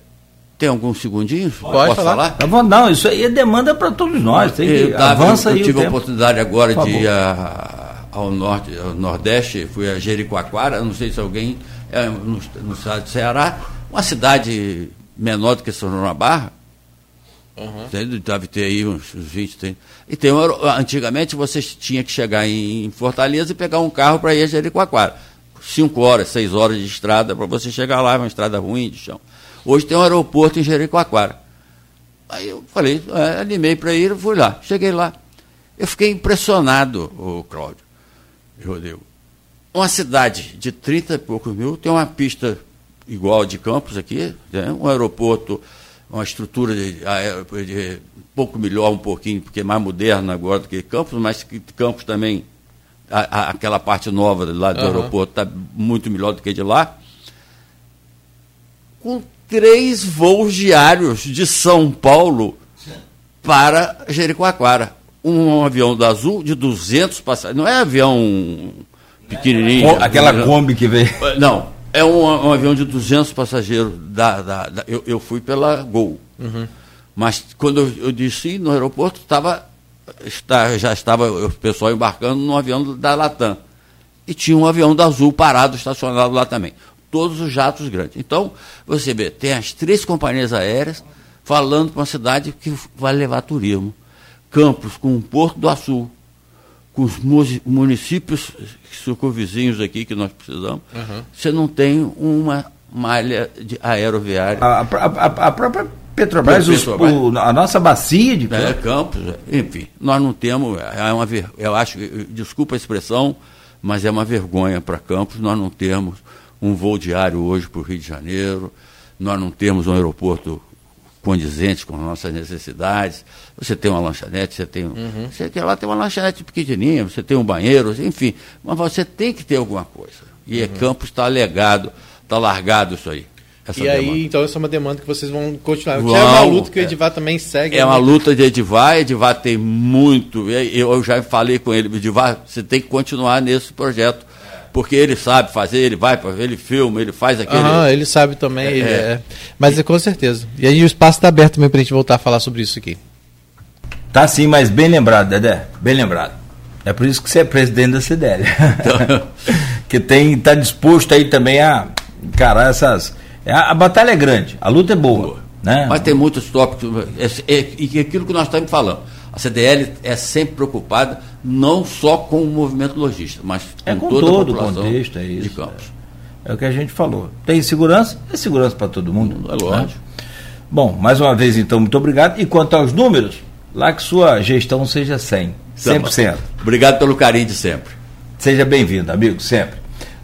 Tem algum segundinho? Pode Posso falar? falar? Tá não, isso aí é demanda para todos nós. Tem que, eu, avança eu, eu tive a oportunidade agora de ir a, ao, norte, ao Nordeste, fui a Jericoacoara, não sei se alguém é, no, no estado de Ceará, uma cidade menor do que São João da Barra. Uhum. Deve ter aí uns, uns 20, 30. E tem, antigamente você tinha que chegar em Fortaleza e pegar um carro para ir a Jericoacoara. Cinco horas, seis horas de estrada para você chegar lá, uma estrada ruim de chão. Hoje tem um aeroporto em Jericoacoara. Aí eu falei, é, animei para ir, fui lá. Cheguei lá. Eu fiquei impressionado, o Cláudio, Rodrigo. Uma cidade de 30 e poucos mil tem uma pista igual de Campos aqui, né? um aeroporto, uma estrutura de, de, um pouco melhor, um pouquinho, porque é mais moderna agora do que Campos, mas que Campos também, a, a, aquela parte nova lá do uhum. aeroporto está muito melhor do que de lá. Com três voos diários de São Paulo para Jericoacoara. Um avião da Azul de 200 passageiros. Não é avião pequenininho. Aquela Kombi que veio. [laughs] Não, é um, um, avião de 200 passageiros. Da, da, da eu, eu, fui pela Gol. Uhum. Mas quando eu, eu disse no aeroporto, tava, está, já estava o pessoal embarcando no avião da Latam. E tinha um avião da Azul parado, estacionado lá também. Todos os jatos grandes. Então, você vê, tem as três companhias aéreas falando para uma cidade que vai levar turismo. Campos com o Porto do Açu, com os municípios circunvizinhos aqui que nós precisamos, uhum. você não tem uma malha de aeroviária. A, a, a, a própria Petrobras, Petrobras. O, a nossa bacia de é, Campos. enfim, nós não temos, é uma, eu acho, desculpa a expressão, mas é uma vergonha para Campos nós não termos um voo diário hoje para o Rio de Janeiro, nós não temos um aeroporto condizente com as nossas necessidades. Você tem uma lanchonete, você tem. Uhum. Você quer lá tem uma lanchonete pequenininha, você tem um banheiro, enfim. Mas você tem que ter alguma coisa. E uhum. Campos está legado, está largado isso aí. e demanda. aí, então, essa é uma demanda que vocês vão continuar. Vão, é uma luta que o Edivar é, também segue. É né? uma luta de Edivar, Edivar tem muito. Eu já falei com ele, Edivar, você tem que continuar nesse projeto porque ele sabe fazer, ele vai, ele filma, ele faz aquele. Ah, ele sabe também, é, ele é. é. Mas é com certeza. E aí o espaço está aberto também para a gente voltar a falar sobre isso aqui. Tá sim, mas bem lembrado, Dedé, bem lembrado. É por isso que você é presidente da CDL. Então... [laughs] que tem, tá disposto aí também a encarar essas. A, a batalha é grande, a luta é boa. boa. Né? Mas tem muitos tópicos, é, é, e aquilo que nós estamos falando. A CDL é sempre preocupada não só com o movimento lojista, mas é com, com toda todo a população contexto, é isso, de Campos. É. é. o que a gente falou. Tem segurança? É segurança para todo mundo. É lógico. Né? Bom, mais uma vez então, muito obrigado. E quanto aos números, lá que sua gestão seja 100, 100%. Tá obrigado pelo carinho de sempre. Seja bem-vindo, amigo, sempre.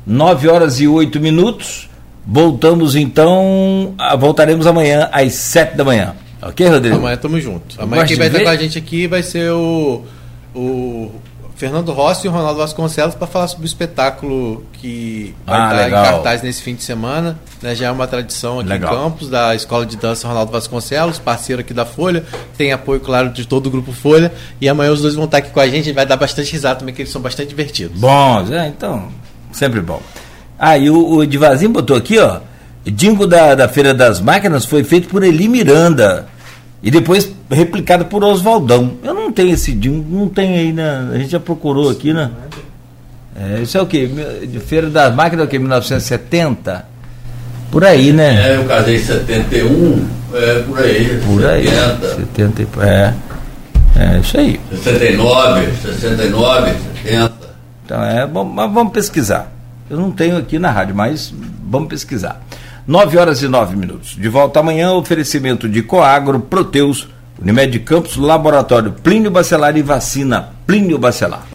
9 horas e 8 minutos. Voltamos então, voltaremos amanhã às 7 da manhã. Ok, Rodrigo? Amanhã tamo junto. Amanhã quem vai estar com a gente aqui vai ser o, o Fernando Rossi e o Ronaldo Vasconcelos para falar sobre o espetáculo que vai ah, estar legal. em cartaz nesse fim de semana. Né, já é uma tradição aqui legal. em Campos, da Escola de Dança Ronaldo Vasconcelos, parceiro aqui da Folha. Tem apoio, claro, de todo o grupo Folha. E amanhã os dois vão estar aqui com a gente. Vai dar bastante risada também, que eles são bastante divertidos. Bom, é, então, sempre bom. Ah, e o, o Divazinho botou aqui, ó. Dingo da, da Feira das Máquinas foi feito por Eli Miranda e depois replicado por Oswaldão. Eu não tenho esse não tem aí, né? A gente já procurou aqui, né? É, isso é o quê? De Feira das Máquinas é o quê? 1970? Por aí, né? É, eu casei em 71, é por aí. Por 70. aí. 70, é. É isso aí. 69, 69, 70. Então é, bom, mas vamos pesquisar. Eu não tenho aqui na rádio, mas vamos pesquisar. 9 horas e 9 minutos. De volta amanhã, oferecimento de Coagro, Proteus, Unimed Campos, Laboratório Plínio Bacelar e Vacina Plínio Bacelar.